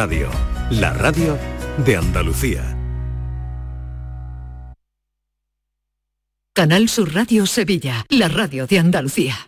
Radio, la radio de Andalucía. Canal Sur Radio Sevilla, la radio de Andalucía.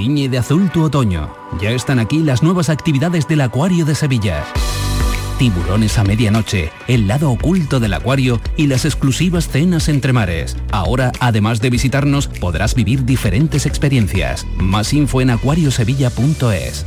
Tiñe de azul tu otoño. Ya están aquí las nuevas actividades del Acuario de Sevilla. Tiburones a medianoche, el lado oculto del acuario y las exclusivas cenas entre mares. Ahora, además de visitarnos, podrás vivir diferentes experiencias. Más info en acuariosevilla.es.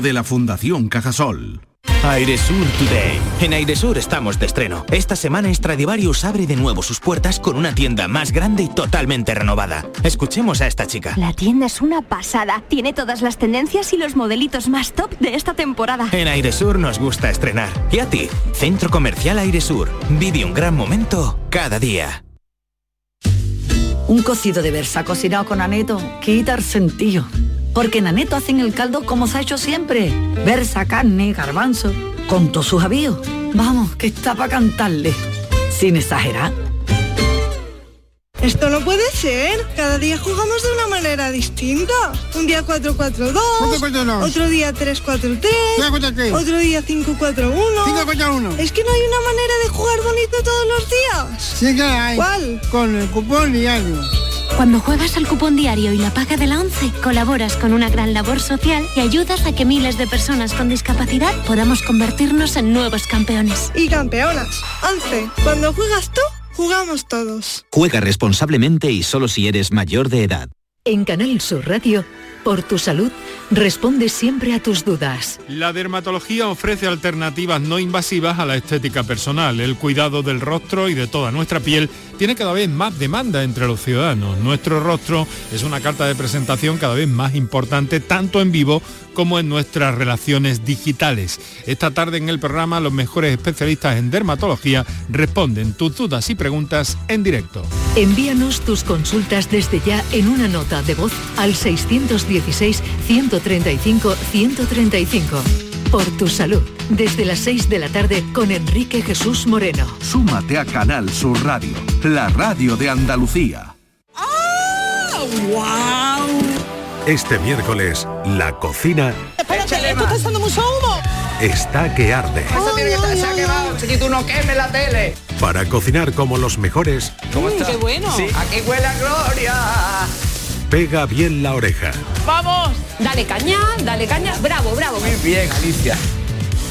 de la Fundación Cajasol. Airesur Today. En Airesur estamos de estreno. Esta semana Stradivarius abre de nuevo sus puertas con una tienda más grande y totalmente renovada. Escuchemos a esta chica. La tienda es una pasada. Tiene todas las tendencias y los modelitos más top de esta temporada. En Airesur nos gusta estrenar. ¿Y a ti? Centro Comercial Airesur. Vive un gran momento cada día. Un cocido de versa cocinado con aneto quita el sentido. Porque en aneto hacen el caldo como se ha hecho siempre. Versa, carne, garbanzo, con todos sus avíos. Vamos, que está para cantarle. Sin exagerar. Esto no puede ser. Cada día jugamos de una manera distinta. Un día 4-4-2, otro día 3-4-3, otro día 5-4-1. Es que no hay una manera de jugar bonito todos los días. Sí que hay. ¿Cuál? Con el cupón diario. Cuando juegas al cupón diario y la paga de la 11, colaboras con una gran labor social y ayudas a que miles de personas con discapacidad podamos convertirnos en nuevos campeones. Y campeonas. 11. Cuando juegas tú, jugamos todos. Juega responsablemente y solo si eres mayor de edad. En Canal Sur Radio, por tu salud, responde siempre a tus dudas. La dermatología ofrece alternativas no invasivas a la estética personal. El cuidado del rostro y de toda nuestra piel tiene cada vez más demanda entre los ciudadanos. Nuestro rostro es una carta de presentación cada vez más importante, tanto en vivo como en nuestras relaciones digitales. Esta tarde en el programa los mejores especialistas en dermatología responden tus dudas y preguntas en directo. Envíanos tus consultas desde ya en una nota de voz al 616-135-135. Por tu salud, desde las 6 de la tarde con Enrique Jesús Moreno. Súmate a Canal Sur Radio, la radio de Andalucía. ¡Wow! Este miércoles, la cocina Espérate, echando mucho humo. está que arde. Eso tiene que estar se ha quemado, chiquito, no queme la tele. Para cocinar como los mejores, Mm, qué bueno. Aquí huele a gloria. pega bien la oreja. Vamos, dale caña, dale caña, bravo, bravo. Muy bien, Alicia.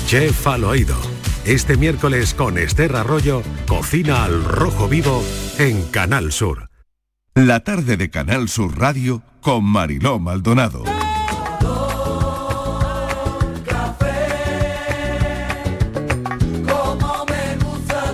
Chef al oído. Este miércoles con Esther Arroyo, cocina al rojo vivo en Canal Sur. La tarde de Canal Sur Radio con Mariló Maldonado. Como me gusta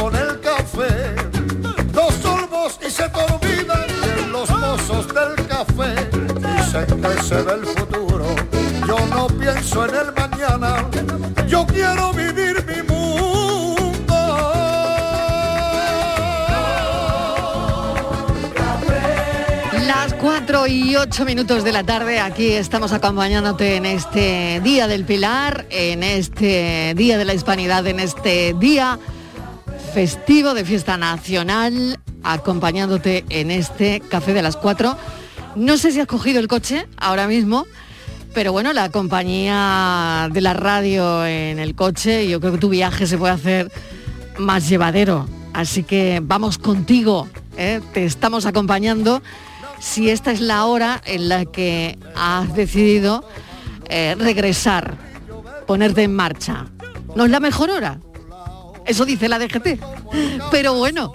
futuro. Yo no pienso en el mañana, yo quiero vivir mi Las 4 y 8 minutos de la tarde, aquí estamos acompañándote en este Día del Pilar, en este Día de la Hispanidad, en este día festivo de fiesta nacional, acompañándote en este café de las 4. No sé si has cogido el coche ahora mismo, pero bueno, la compañía de la radio en el coche, yo creo que tu viaje se puede hacer más llevadero. Así que vamos contigo, ¿eh? te estamos acompañando si esta es la hora en la que has decidido eh, regresar, ponerte en marcha. No es la mejor hora, eso dice la DGT. Pero bueno,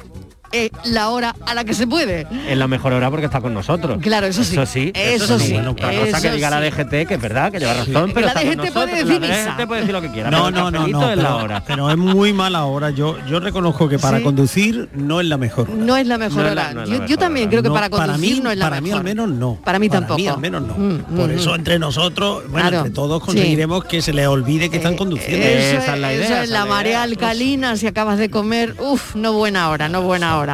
eh, la hora a la que se puede. Es la mejor hora porque está con nosotros. Claro, eso sí. Eso sí. Eso sí, Bueno, otra cosa que diga la sí. DGT, que es verdad, que lleva razón, pero La está con DGT puede nosotros, decir la. DGT puede decir lo que quiera. No, no, no, no, es la pero, hora. pero es muy mala hora. Yo, yo reconozco que para Sí. conducir no es la mejor. hora. No es la mejor No es la- hora. no la yo, yo mejor también hora. creo que No, para para conducir mí- no es la para mí mejor. al menos no. Para mí Para tampoco. mí al menos no. Mm, Por mm, eso mm. entre nosotros, bueno, Claro. entre todos Sí. conseguiremos que se les olvide que están conduciendo. Eso, es, eso es la marea alcalina, si acabas de comer, uff, no buena hora, no buena hora.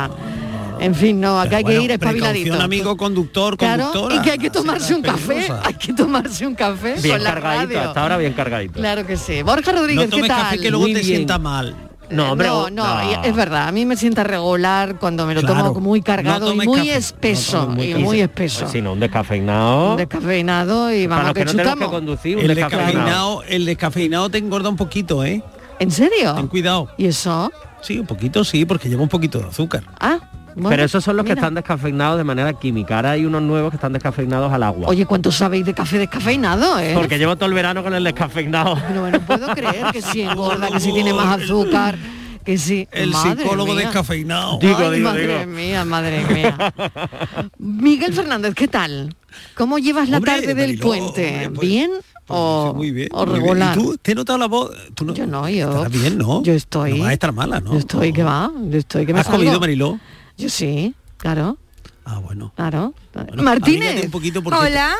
En fin, no, acá hay que ir espabiladito. precaución, amigo conductor, Claro, conductora. y que hay que tomarse un café, hay que tomarse un café Bien con la cargadito, radio. hasta ahora bien cargadito. Claro que sí. Borja Rodríguez, No ¿qué tal? café que luego Muy te bien. sienta mal. No, hombre, no, no, no. y es verdad, a mí me sienta regular cuando me lo Claro, tomo muy no cargado y muy café, espeso, muy y muy espeso. Pues si no, un descafeinado. Descafeinado y Para vamos los que, que no tenemos chutamos. que conducir, un El descafeinado. descafeinado, el descafeinado te engorda un poquito, ¿eh? ¿En serio? Ten cuidado. ¿Y eso? Sí, un poquito sí, porque lleva un poquito de azúcar. Ah, bueno, Pero esos son los que están descafeinados de manera química. Ahora hay unos nuevos que están descafeinados al agua. Oye, ¿cuánto sabéis de café descafeinado, eh? Porque llevo todo el verano con el descafeinado. No, no puedo creer que sí engorda, que sí tiene más azúcar, que sí. El Madre psicólogo mía. descafeinado. Digo, Ay, digo, madre digo. mía, madre mía. Miguel Fernández, ¿qué tal? ¿Cómo llevas la Hombre, tarde del Mariló, puente? hombre, pues, ¿Bien o, Muy bien. o muy bien. regular? ¿Y tú? ¿Te he notado la voz? ¿Tú no, Yo no, yo. Estarás bien, ¿no? Yo estoy. No vas a estar mala, ¿no? Yo estoy, que va? Yo estoy, que me ¿Has comido, salgo. Mariló? Yo sí, claro, Ah, bueno. claro. Bueno, Martínez. un poquito porque Hola.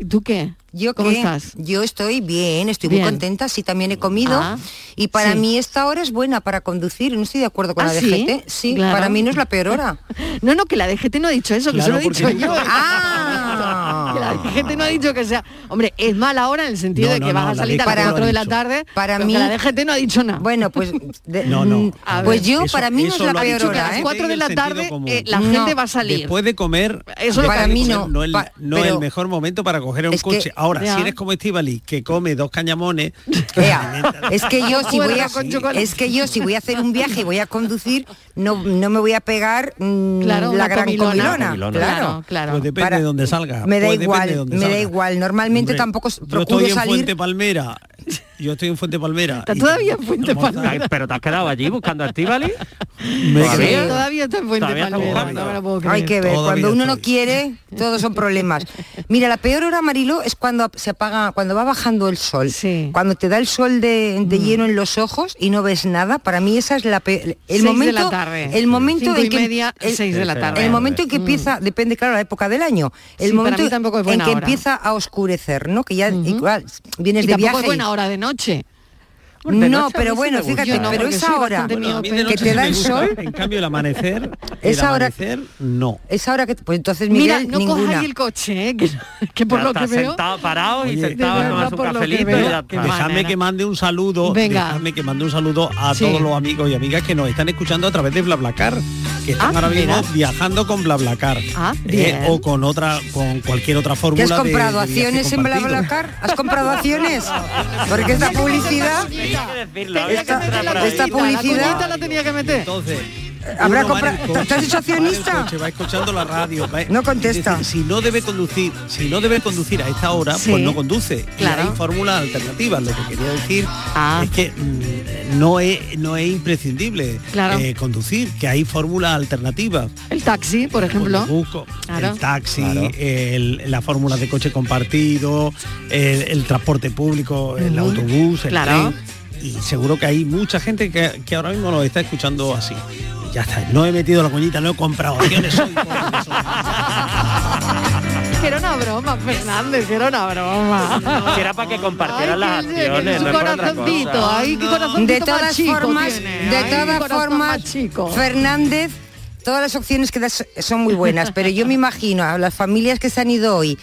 ¿Y tú qué? ¿Yo ¿Cómo qué? estás? Yo estoy bien, estoy Bien. muy contenta, sí también he comido. Ah, y para sí. mí esta hora es buena para conducir, no estoy de acuerdo con ¿Ah, la sí? DGT. Sí, Claro. para mí no es la peor hora. No, no, que la DGT no ha dicho eso, que se lo he dicho yo. Ah. Que la DGT no ha dicho que sea... Hombre, es mala hora en el sentido No, de que no, vas no, a la salir a las DGT 4 de la tarde, Para mí- la DGT no ha dicho nada. Bueno, pues de- No, no. A pues ver, yo eso- para mí no es la peor que a hora, las ¿eh? 4 de la tarde eh, la gente va a salir. Después de comer, Eso Para mí no. no, es, el mejor momento para coger un coche. Ahora, Ya. si eres como Estivali, que come dos cañamones, es que yo si voy a Puerro con chocolate. es que yo si voy a hacer un viaje y voy a conducir no no me voy a pegar mm, Claro, la gran comilona. comilona, Comilona. claro claro. pues depende Para- de dónde salga. me da pues igual, de me da igual. Normalmente tampoco yo procuro estoy en salir- Fuente Palmera. Yo estoy en Fuente Palmera. Está y todavía en Fuente. Palmera. Pero te has quedado allí buscando a Estivali. Me Todavía. está en Fuente Todavía Palmera, no me lo puedo creer. Hay que ver, Todavía cuando uno no quiere, todos son problemas. Mira, la peor hora, Marilo, es cuando se apaga, cuando va bajando el sol. Sí. Mm. Cuando te da el sol de, de lleno en los ojos y no ves nada, para mí esa es la peor. El Seis de momento, la tarde. El momento Cinco en y que media, el, seis de la tarde. el momento en que empieza, depende claro la época del año. El Sí, para momento mí tampoco es en que hora. empieza a oscurecer, ¿no? Que ya igual vienes Y de viaje. es buena hora de noche. No, noche a pero bueno, fíjate, Yo no, pero porque esa soy hora bastante Bueno, a mí de miope. noche que te da el sol. En cambio, el amanecer, Esa el hora- amanecer, no. esa hora que pues entonces Mira, no ninguna. cojáis el coche, ¿eh? que, que por Ya lo que veo... sentado, parado y sentado a que y ya está. mande un saludo, Venga. dejadme que mande un saludo a Sí. todos los amigos y amigas que nos están escuchando a través de BlaBlaCar, que están Ah, ahora mismo mira. viajando con BlaBlaCar. Ah, eh, o con otra, con cualquier otra ¿Qué fórmula. has comprado? de ¿Acciones en. BlaBlaCar? ¿Has comprado acciones? Porque esta publicidad... Esta- publicidad- la tenía que meter. Entonces, Habrá comprado- coche, ¿Te has hecho va escuchando la radio. va- No contesta. decir, si no debe conducir, si no debe conducir a esta hora, Sí. pues no conduce. Claro. Y hay fórmulas alternativas. Lo que quería decir Ah. es que mm, no es no es imprescindible Claro. eh, conducir, que hay fórmulas alternativas. El taxi, por ejemplo. Pues busco Claro. el taxi, el- la fórmula de coche compartido, el, el transporte público, el autobús, el Claro. tren y seguro que hay mucha gente que, que ahora mismo nos está escuchando así. Ya está, no he metido la cuñita, no he comprado acciones era una broma, Fernández, era una broma. Era para que compartieran las acciones. De todas formas, de todas formas, chico. Fernández todas las opciones que das son muy buenas, pero yo me imagino a las familias que se han ido hoy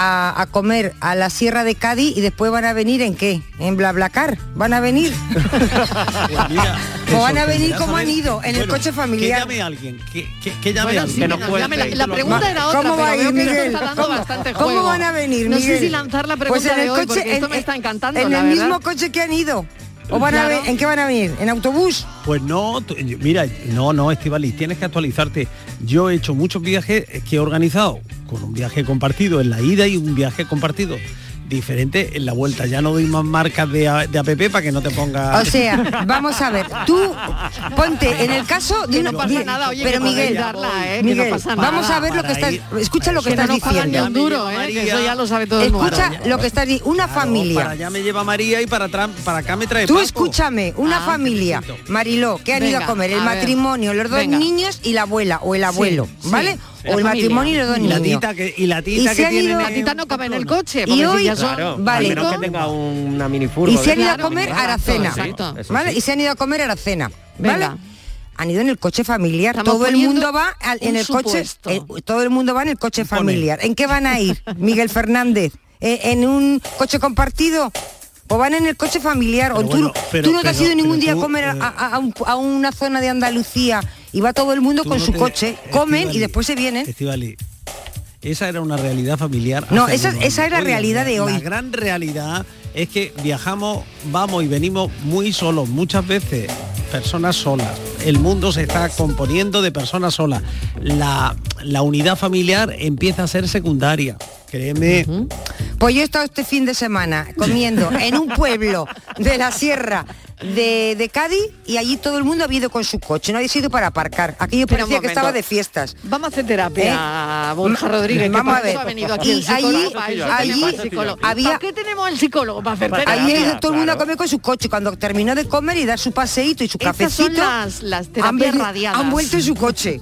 a, a, comer a la Sierra de Cádiz y después van a venir en qué? En Blablacar. Van a venir. pues mira, o van a venir como han ido, en bueno, el coche familiar. Que llame a alguien. Que, que, que llame bueno, a alguien. No puede, la, la, pregunta era otra, ¿Cómo pero va veo Miguel? Que está dando ¿Cómo, bastante ¿cómo van a venir, Miguel? No sé si lanzar la pues pregunta pues en el de hoy, coche, en, esto me está encantando, En el mismo coche que han ido. Van a ver, ¿En qué van a venir? ¿En autobús? Pues no, mira, no, no, Estivalis, tienes que actualizarte. Yo he hecho muchos viajes que he organizado, con un viaje compartido en la ida y un viaje compartido diferente en la vuelta. Ya no doy más marcas de, de APP para que no te ponga... O sea, vamos a ver, tú ponte en el caso de una... No pasa nada, oye, pero Miguel, darla, ¿eh? vamos a ver lo que estás... Escucha lo que, estás diciendo. Duro, ¿eh? eso ya lo sabe todo Escucha lo que estás diciendo. Una familia... Para allá me lleva María y para, para acá me trae Tú escúchame, una ah, familia, Mariló, que han ido a comer el matrimonio, los dos niños y la abuela o el abuelo, ¿vale? o el matrimonio y los dos. La tita que, y la tita y que tiene La tita no cabe en el coche. Y hoy, si son, vale, menos que tenga una mini Y se han ido a comer a la cena. ¿vale? Y se han ido a comer a la cena. ¿vale? han ido en el coche familiar. Eh, todo el mundo va en el coche. Todo el mundo va en el coche familiar. ¿En qué van a ir, Miguel Fernández? ¿Eh, ¿En un coche compartido? ¿O van en el coche familiar? ¿O tú, no te has ido ningún día a comer a, una zona de Andalucía y va todo el mundo con su coche, comen y después se vienen. Estivali, esa era una realidad familiar. No, esa, esa es la realidad de hoy. La gran realidad es que viajamos, vamos y venimos muy solos muchas veces, personas solas. El mundo se está componiendo de personas solas. La, la unidad familiar empieza a ser secundaria. Créeme. Pues yo he estado este fin de semana comiendo en un pueblo de la sierra de, de, Cádiz y allí todo el mundo ha ido con su coche, no ha sido para aparcar. Aquello Pero parecía que estaba de fiestas. Vamos a hacer terapia, ¿Eh? Borja mm, Rodríguez. Vamos a ver. Ha venido aquí y allí, allí había... ¿Para qué tenemos el psicólogo para hacer terapia? Allí todo el mundo a comer con su coche. Cuando terminó de comer y dar su paseíto y su cafecito... Son las, las terapias han, radiadas. han vuelto en su coche.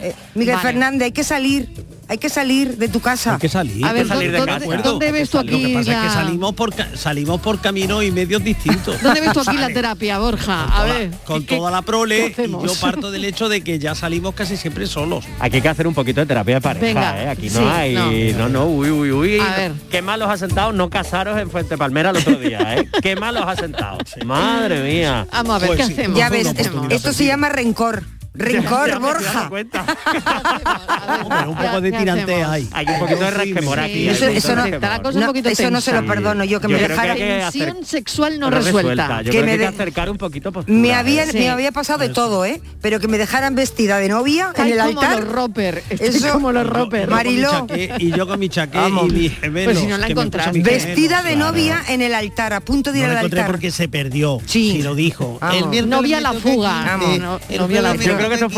Eh, Miguel. Fernández, hay que salir hay que salir de tu casa. Hay que salir, a ver, salir de casa. ¿Dónde, ¿dónde ves aquí? La... salimos por, salimos por caminos y medios distintos. ¿Dónde ves tú aquí la terapia, Borja? Con a ver. Con toda la prole, y yo parto del hecho de que ya salimos casi siempre solos. Aquí hay que hacer un poquito de terapia de pareja, Venga, ¿eh? Aquí no hay. No. no. uy, uy, uy. A ver. Qué malos asentados no casaros en Fuente Palmera el otro día, ¿eh? Qué malos asentados. Madre mía. Vamos a ver qué pues hacemos. Ya ves, esto se llama rencor. Rincón ya, ya Borja. Hombre, un poco de tirantez ahí. Hay un poquito de rasquemor aquí. Eso, eso, no, no, eso no, se lo perdono yo, que yo me dejara tensión sexual no, resuelta. resuelta. Yo que creo me que acercar un poquito postura. Me había, sí. me había pasado de todo, ¿eh? Pero que me dejaran vestida de novia Ay, en el como altar. Los roper. Estoy eso como los roper. Mariló. Y yo con mi chaqué y mi gemelo. Pues si no la encontraste. Vestida de novia en el altar, a punto de ir al altar. porque se perdió. Sí. lo dijo. No había la fuga. Novia la fuga que no.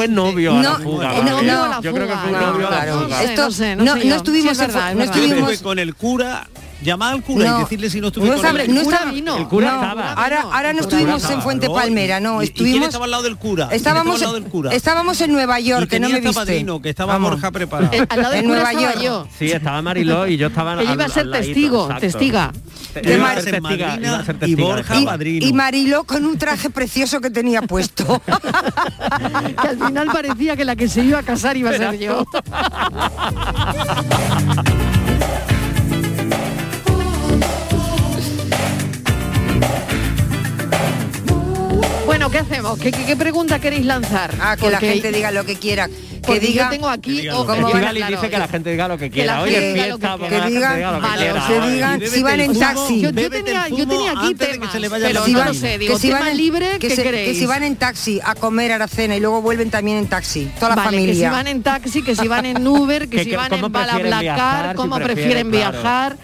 No, no, yo creo que fue novio no, no estuvimos con el cura llamar al cura no, y decirle si no estuve no sabe, no el cura estaba. Ahora, ahora no estuvimos estaba, en Fuente Palmera, no, ¿Y, estuvimos. ¿y quién estaba al lado del cura? Estábamos, al lado del cura? estábamos en Nueva York, que no me viste. Padrino, que estaba Vamos. Borja preparado. Al lado del en cura Nueva York. Yo. Sí, estaba Mariló y yo estaba. Él iba a ser testigo, testiga. Y Borja padrino. Y Mariló con un traje precioso que tenía puesto. que al final parecía que la que se iba a casar iba a ser yo. Bueno, ¿qué hacemos? ¿Qué, qué, qué pregunta queréis lanzar? Ah, que Porque... la gente diga lo que quiera. Que diga, yo tengo aquí... o como van, dice que la gente diga lo que quiera. Que Oye, fiesta, que, que digan, si van en taxi. Yo, yo, tenía, yo tenía aquí temas, que se pero si van, que si van en, libre, que, se, que, si van en taxi a comer a la cena y luego vuelven también en taxi, toda la vale, familia. Que si van en taxi, que si van en Uber, que, si van en Balablacar, cómo prefieren viajar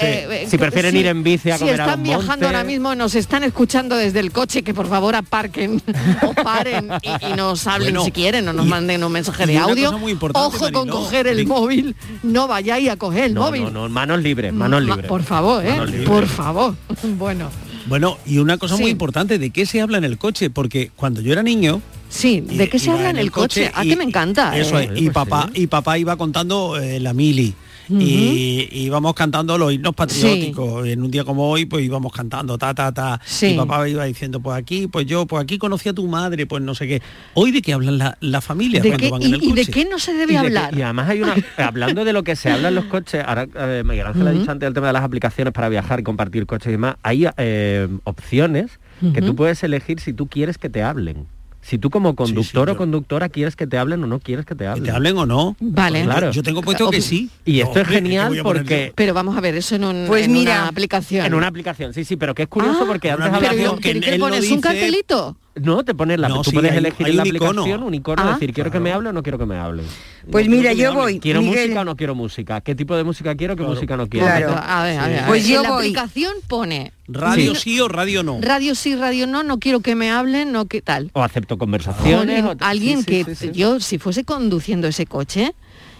eh, eh, si prefieren ir en bici a comer Si están a viajando ahora mismo, nos están escuchando desde el coche, que por favor aparquen o paren y, nos hablen si quieren o nos manden un mensaje de audio. Ojo con coger el móvil, no vayáis a coger el no, móvil. No, no, manos libres, manos libres. Por favor. ¿eh? Por favor. bueno. Bueno, y una cosa muy importante, ¿de qué se habla en el coche? Porque cuando yo era niño, Sí, ¿de qué se habla en el coche? coche? ah, y, que me encanta. Eso y, pues papá, y papá iba contando la mili y y íbamos cantando los himnos patrióticos. En un día como hoy, pues íbamos cantando ta ta ta. Sí. Mi papá iba diciendo, pues aquí, pues yo, pues aquí conocí a tu madre, pues no sé qué. Hoy de qué hablan la, la familia ¿De cuando qué- van y- en el y de coche? qué no se debe Y de que- hablar? y además hay una hablando de lo que se habla en los coches ahora eh, Miguel Ángel ha dicho antes el tema de las aplicaciones para viajar y compartir coches y demás hay eh, opciones que tú puedes elegir si tú quieres que te hablen si tú como conductor o conductora quieres que te hablen o no quieres que te hablen. te hablen o no. Vale. Claro. Yo tengo puesto que sí. Y esto es Hombre, ¿qué genial porque... Pero vamos a ver, eso en, un, Pues en mira, una aplicación. En una aplicación, sí, sí, pero que es curioso Ah, porque antes Pero, hablábamos- ¿pero qué pones? ¿Un cartelito? No, te pones la, No, tú sí, puedes hay- elegir hay en la un icono. aplicación un icono, Ah, decir quiero que me hable o no quiero que me hable. Pues No mira, que yo hable. voy, ¿Quiero Miguel. música o no quiero música? ¿Qué tipo de música quiero? ¿Qué música no quiero? Claro. A ver, a ver, Pues yo en la voy. aplicación pone Radio Sí. sí o radio no. radio sí, radio no, no quiero que me hablen, no qué tal. O acepto conversaciones. Alguien, o- alguien sí, sí, que sí, sí. yo, si fuese conduciendo ese coche,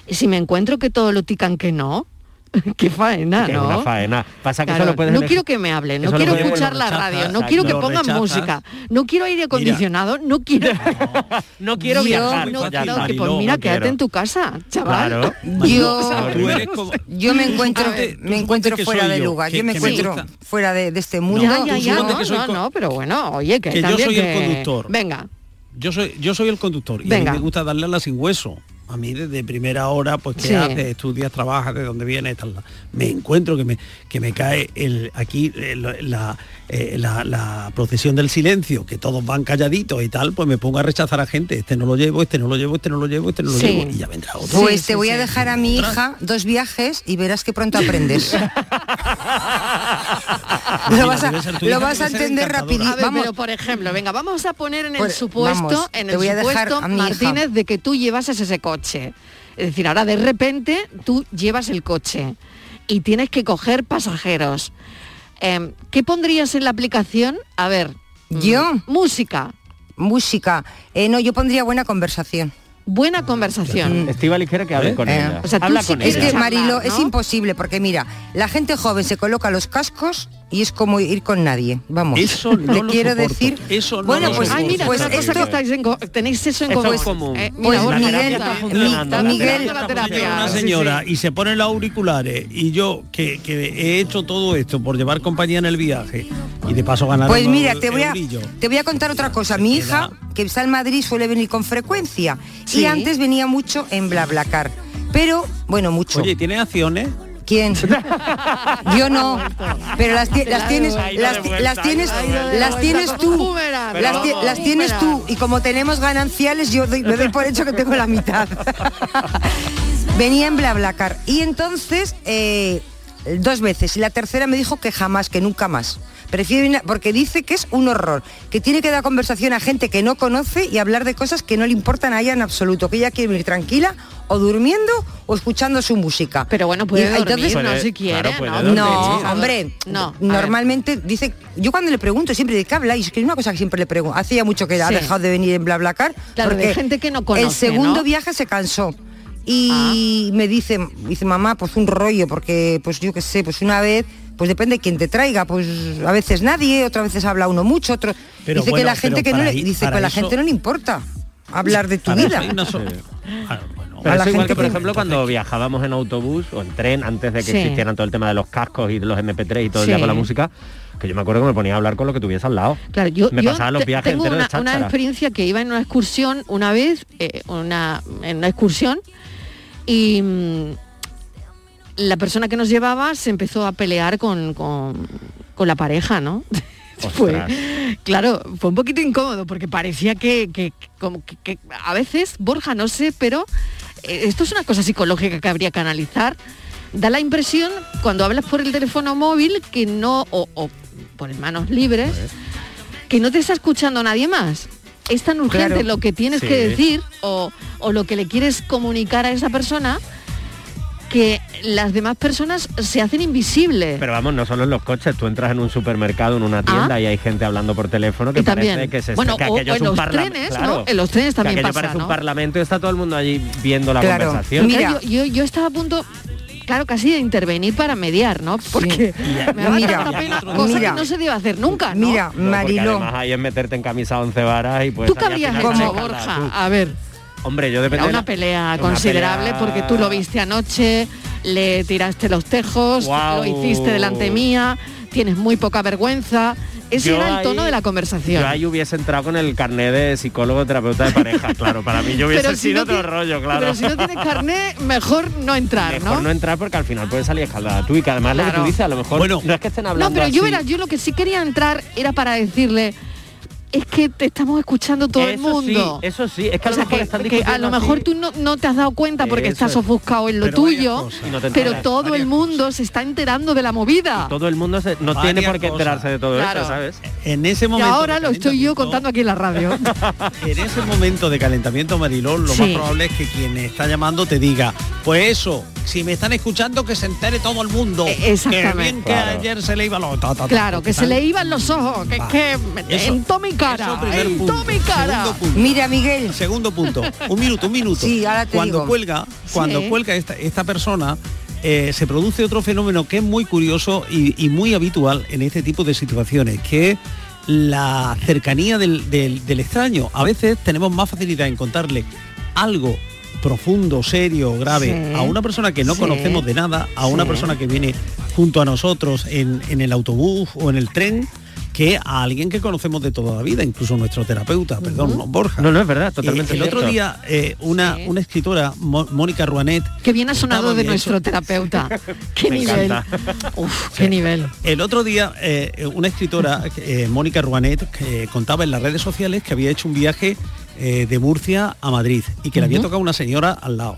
si me encuentro que todo lo tican que no, qué faena, Que es ¿no? una faena. Pasa que Claro, eso lo puedes no quiero que me hablen, no quiero escuchar la radio, no exacto. quiero que pongan música, no quiero aire acondicionado, no quiero... no quiero Yo viajar. no, ya no, que pues No mira, quédate quiero. en tu casa, chaval. Claro. Yo, como- yo me encuentro, A ver, me encuentro fuera de yo, lugar. yo me encuentro gusta. fuera de, de este mundo. ya, ya, no, no, no, pero bueno, oye, que, que yo soy el conductor. Venga, Yo soy, yo soy el conductor y Venga. a mí me gusta darle a la sin hueso. A mí desde primera hora, pues qué Sí. haces, estudias, trabajas, de dónde vienes, tal. Me encuentro que me, que me cae el, aquí eh, la, la, eh, la- la procesión del silencio, que todos van calladitos y tal, pues me pongo a rechazar a gente. Este no lo llevo, este no lo llevo, este no lo llevo, este no lo Sí. llevo. Y ya vendrá otro. Pues Sí, te sí, voy a sí. dejar a mi hija dos viajes y verás que pronto aprendes. lo vas a, lo vas a entender rapidito. A ver, Vamos, pero por ejemplo, venga, vamos a poner en el Pues, supuesto, vamos, en te el voy a dejar supuesto, a mi hija. Martínez, de que tú llevases ese coche. Es decir, ahora de repente tú llevas el coche y tienes que coger pasajeros. Em, ¿Qué pondrías en la aplicación? A ver. mm, ¿Yo? Música. música. Eh, no, yo pondría buena conversación. Buena conversación. Estiva ligera que hable ¿Eh? con Eh, ella. o sea, tú Habla sí con quieres Es ella. que Marilo, ¿no? es imposible porque mira, la gente joven se coloca los cascos y es como ir con nadie. Vamos. Eso no Le lo quiero soporto. decir. Eso no bueno, lo pues, Ay, mira, pues una cosa esto que estáis en co- tenéis eso en Eso común. es común. Eh, Pues, Miguel. Miguel, La Una terapia, señora sí. y se pone los auriculares y yo que, que he hecho todo esto por llevar compañía en el viaje y de paso ganar Pues mira, te voy, a, te voy a contar otra cosa. Mi hija, que está en Madrid, suele venir con frecuencia. Sí. Y antes venía mucho en BlaBlaCar. Pero, bueno, mucho. Oye, ¿tiene acciones? ¿Quién? Yo no. Pero las, ti- las tienes, las, tienes, las tienes tú. ti- las tienes tú. Y como tenemos gananciales, yo doy, me doy por hecho que tengo la mitad. Venía en BlaBlaCar. Y entonces, eh, dos veces. Y la tercera me dijo que jamás, que nunca más. Prefiero ir a- porque dice que es un horror, que tiene que dar conversación a gente que no conoce y hablar de cosas que no le importan a ella en absoluto, que ella quiere venir tranquila o durmiendo o escuchando su música. Pero bueno, puede Y- dormir, entonces- no si quiere, claro, puede ¿no? dormir. no, Sí. hombre, No, ver. normalmente dice, yo cuando le pregunto siempre de qué habláis, que es una cosa que siempre le pregunto, hace ya mucho que ha Sí. dejado de venir en BlaBlaCar, Claro, de porque gente que no conoce, el segundo ¿no? viaje se cansó. Y Ah. me dice, dice mamá, pues un rollo, porque pues yo qué sé, pues una vez, pues depende de quién te traiga, pues a veces nadie, otras veces habla uno mucho, otro. Pero dice que la gente que no le, dice que la eso- gente no le importa hablar de tu vida. Ah. Pero a la eso igual gente que, por ejemplo, cuando viajábamos en autobús o en tren, antes de que Sí. existieran todo el tema de los cascos y de los MP3 y todo el Sí. día con la música, que yo me acuerdo que me ponía a hablar con lo que tuviese al lado. Claro, yo, me yo pasaba los viajes tengo enteros una, de una experiencia que iba en una excursión una vez, eh, una, en una excursión, y mm, la persona que nos llevaba se empezó a pelear con, con- con la pareja, ¿no? fue, claro, fue un poquito incómodo porque parecía que, que- como que- que a veces, Borja, no sé, pero eh, esto es una cosa psicológica que habría que analizar. Da la impresión, cuando hablas por el teléfono móvil, que no, o, o por manos libres, que no te está escuchando nadie más. Es tan urgente Claro. lo que tienes Sí. que decir o, o lo que le quieres comunicar a esa persona que las demás personas se hacen invisibles. Pero vamos, no solo en los coches, tú entras en un supermercado, en una tienda Ah. y hay gente hablando por teléfono que Y también. parece que se Bueno, que o- en los trenes, claro, ¿no? En los trenes que también aquello pasa, parece ¿no? un parlamento y está todo el mundo allí viendo la Claro. conversación. Mira. Yo, yo, yo estaba a punto, claro, casi de intervenir para mediar, ¿no? Porque me da Mira, tanta pena, cosa mira. que no se debe hacer nunca, ¿no? Mira, No, Mariló, además ahí es meterte en camisa 11 varas y pues... ¿Tú Borja? tú. A ver, Hombre, yo era depende... de una pelea una considerable pelea- porque tú lo viste anoche, le tiraste los tejos, lo hiciste delante mía, tienes muy poca vergüenza. Ese Yo era el tono ahí- de la conversación. Yo ahí hubiese entrado con el carnet de psicólogo terapeuta de pareja, claro. Para mí yo hubiese si sido no otro rollo, claro. Pero si no tienes carné, mejor no entrar, Mejor ¿no? no entrar porque al final puede salir escaldada tú y que además lo que Claro. tú dices, a lo mejor no es que estén hablando No, pero yo verás, yo lo que sí quería entrar era para decirle es que te estamos escuchando todo el sí, mundo. eso sí, es que a O lo sea, mejor que, están que a lo mejor así. tú no, no te has dado cuenta porque Eso estás es. ofuscado en lo Pero tuyo. Y no pero todo el mundo se está enterando de la movida. Todo el mundo se- no tiene por qué enterarse de todo Claro. eso, ¿sabes? En ese Y momento ahora de lo estoy yo contando aquí en la radio. En ese momento de calentamiento Marilón, lo Sí. más probable es que quien está llamando te diga, pues eso, si me están escuchando que se entere todo el mundo. Exactamente. Que bien que Claro. ayer se le iba lo ta, ta, ta, Claro, que se le iban los ojos, que, Va. que en toda mi cara, en punto. toda mi cara. Segundo punto. Mira, Miguel. Segundo punto. Un minuto, un minuto. Sí, ahora te cuando digo. cuelga, cuando Sí. cuelga esta, esta persona, eh, se produce otro fenómeno que es muy curioso y, y muy habitual en este tipo de situaciones, que es la cercanía del, del- del extraño. A veces tenemos más facilidad en contarle algo profundo, serio, grave Sí. a una persona que no Sí. conocemos de nada, a una persona que viene junto a nosotros en, en el autobús o en el tren, que a alguien que conocemos de toda la vida, incluso nuestro terapeuta, perdón, no, Borja. No, no, es verdad, totalmente Eh, el otro día, eh, una, una escritora, Mo- Mónica Ruanet, Que bien ha sonado de nuestro hecho. terapeuta. Qué Me nivel. Uf, qué nivel. El otro día, eh, una escritora, eh, Mónica Ruanet, que contaba en las redes sociales que había hecho un viaje eh, de Murcia a Madrid y que le había tocado una señora al lado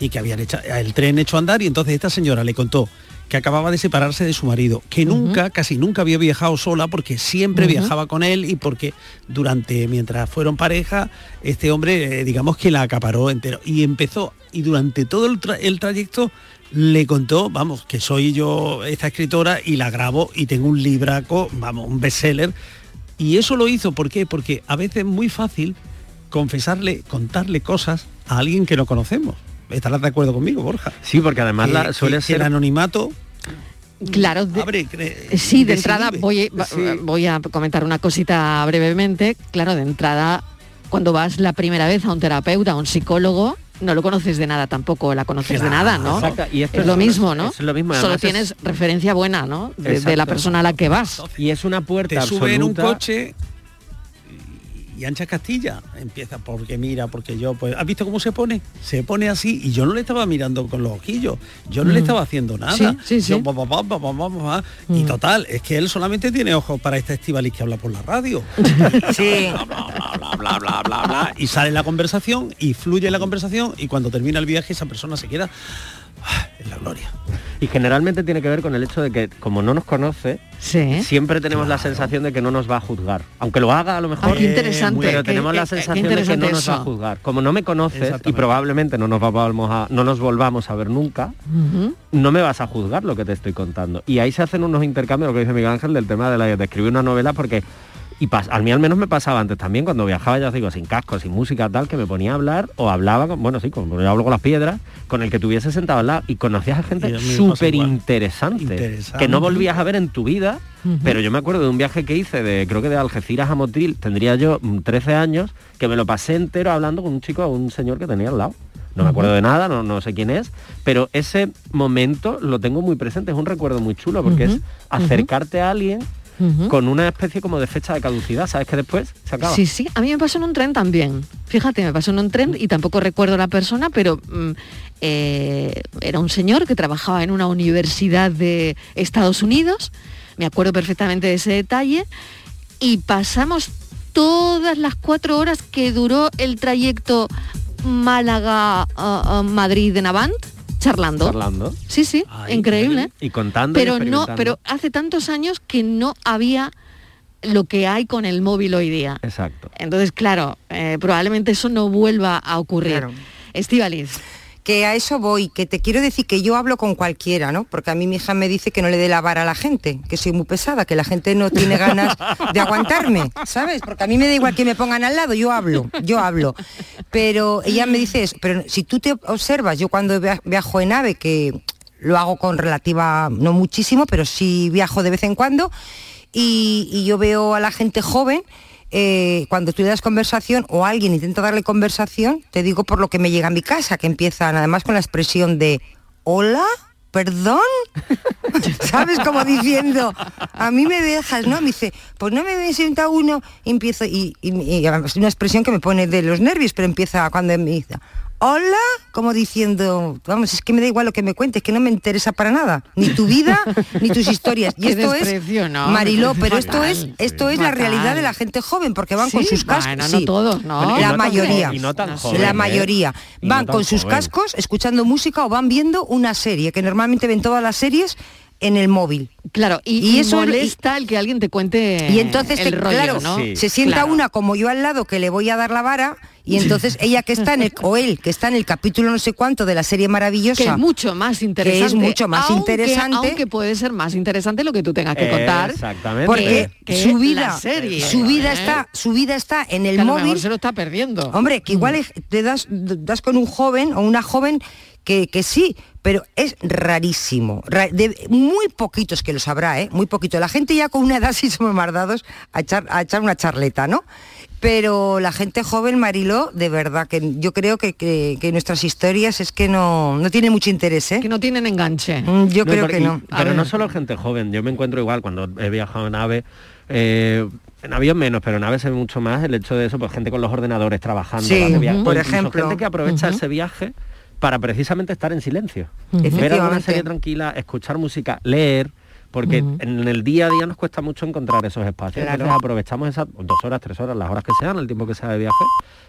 y que habían hecho el tren hecho a andar y entonces esta señora le contó que acababa de separarse de su marido, que nunca, casi nunca había viajado sola porque siempre viajaba con él y porque durante, mientras fueron pareja, este hombre, eh, digamos que la acaparó entero. Y empezó, y durante todo el, tra- el trayecto le contó, vamos, que soy yo esta escritora y la grabo y tengo un libraco, vamos, un bestseller. Y eso lo hizo, ¿por qué? Porque a veces es muy fácil confesarle, contarle cosas a alguien que no conocemos. ¿Estarás de acuerdo conmigo, Borja? Sí, porque además Que- la, suele que- que ser el anonimato Claro, de- abre, cre- Sí, de entrada voy, va- voy a comentar una cosita brevemente. Claro, de entrada, cuando vas la primera vez a un terapeuta, a un psicólogo, no lo conoces de nada tampoco, la conoces de nada, ¿no? Exacto, y esto es lo mismo, ¿no? es lo mismo, Solo es- tienes referencia buena, ¿no? De, de la persona a la que vas. Y es una puerta te sube en un coche y ancha Castilla. Empieza porque mira porque yo pues has visto cómo se pone se pone así y yo no le estaba mirando con los ojillos. Yo no le Mm. estaba haciendo nada. Sí, sí, sí. y total es que él solamente tiene ojos para esta Estivaliz que habla por la radio. Sí. bla bla bla bla bla bla. Y sale la conversación y fluye la conversación y cuando termina el viaje esa persona se queda en la gloria Y generalmente tiene que ver con el hecho de que como no nos conoce, Sí. siempre tenemos la sensación de que no nos va a juzgar. Aunque lo haga a lo mejor, Ah, qué interesante, pero qué- tenemos qué- la sensación de que no nos va a juzgar. Como no me conoces y probablemente no nos vamos a, no nos volvamos a ver nunca, no me vas a juzgar lo que te estoy contando. Y ahí se hacen unos intercambios, lo que dice Miguel Ángel, del tema de, la, de escribir una novela, porque, y a mí al menos me pasaba antes también, cuando viajaba, ya os digo, sin casco, sin música, tal, que me ponía a hablar, o hablaba, con, bueno, sí, como yo hablo con las piedras, con el que tuviese sentado al lado, y conocías a gente a súper interesante, Interesante. que no volvías a ver en tu vida, pero yo me acuerdo de un viaje que hice de, creo que de Algeciras a Motril, tendría yo mm, 13 años, que me lo pasé entero hablando con un chico, un señor que tenía al lado. No me acuerdo de nada, no, no sé quién es, pero ese momento lo tengo muy presente, es un recuerdo muy chulo, porque es acercarte a alguien Con una especie como de fecha de caducidad, ¿sabes que después se acaba? Sí, sí, a mí me pasó en un tren también. Fíjate, me pasó en un tren y tampoco recuerdo la persona, pero mm, eh, era un señor que trabajaba en una universidad de Estados Unidos, me acuerdo perfectamente de ese detalle, y pasamos todas las cuatro horas que duró el trayecto Málaga-Madrid de Navant, charlando. Charlando. Sí, sí, Ay, increíble. Y contando. y Pero no, pero hace tantos años que no había lo que hay con el móvil hoy día. Exacto. Entonces, claro, eh, probablemente eso no vuelva a ocurrir. Claro. Que a eso voy, que te quiero decir que yo hablo con cualquiera, ¿no? Porque a mí mi hija me dice que no le dé la vara a la gente, que soy muy pesada, que la gente no tiene ganas de aguantarme, ¿sabes? Porque a mí me da igual que me pongan al lado, yo hablo, yo hablo. Pero ella me dice eso, pero si tú te observas, yo cuando via- viajo en AVE, que lo hago con relativa, no muchísimo, pero sí viajo de vez en cuando, y, y yo veo a la gente joven, eh, cuando tú le das conversación o alguien intenta darle conversación, te digo por lo que me llega a mi casa, que empiezan además con la expresión de hola, perdón. ¿Sabes? Como diciendo, a mí me dejas, ¿no? Me dice, pues no me sienta uno, empiezo, y, y, y es una expresión que me pone de los nervios, pero empieza cuando me dice, hola, como diciendo, vamos, es que me da igual lo que me cuentes, que no me interesa para nada, ni tu vida, ni tus historias. Y esto es. Mariló, pero esto es, esto es la realidad de la gente joven, porque van con sus cascos. bueno, no sí. todos, ¿no? Bueno, La no mayoría. y no tan joven, la ¿eh? mayoría. Van con sus joven. cascos, escuchando música o van viendo una serie, que normalmente ven todas las series en el móvil. Claro, y, Y y eso- molesta el que alguien te cuente Y entonces, el te- rollo, claro, ¿no? se sienta Claro. una como yo al lado que le voy a dar la vara y entonces ella que está en el, o él que está en el capítulo no sé cuánto de la serie maravillosa. que es mucho más interesante. es mucho más aunque- interesante. Aunque puede ser más interesante lo que tú tengas que contar. Exactamente. Porque que su vida, serie, su vida ¿eh? está, su vida está en el Que a lo móvil. mejor se lo está perdiendo. Hombre, que igual es- te das, das con un joven o una joven que, que sí, pero es rarísimo. Ra- de- muy poquitos que lo sabrá, ¿eh? Muy poquito. La gente ya con una edad sí somos más dados a echar, a echar una charleta, ¿no? Pero la gente joven, Mariló, de verdad, que yo creo que, que- que nuestras historias es que no, no tienen mucho interés, ¿eh? Que no tienen enganche. Mm, Yo creo pero- que y- no. Pero no solo gente joven, yo me encuentro igual cuando he viajado en AVE, eh, en avión menos, pero en AVE se ve mucho más el hecho de eso, pues gente con los ordenadores trabajando, Sí, por ejemplo. gente que aprovecha ese viaje para precisamente estar en silencio. Ujú. Ver alguna serie tranquila, escuchar música, leer, porque en el día a día nos cuesta mucho encontrar esos espacios. Claro. Entonces aprovechamos esas dos horas, tres horas, las horas que sean, el tiempo que sea de viaje,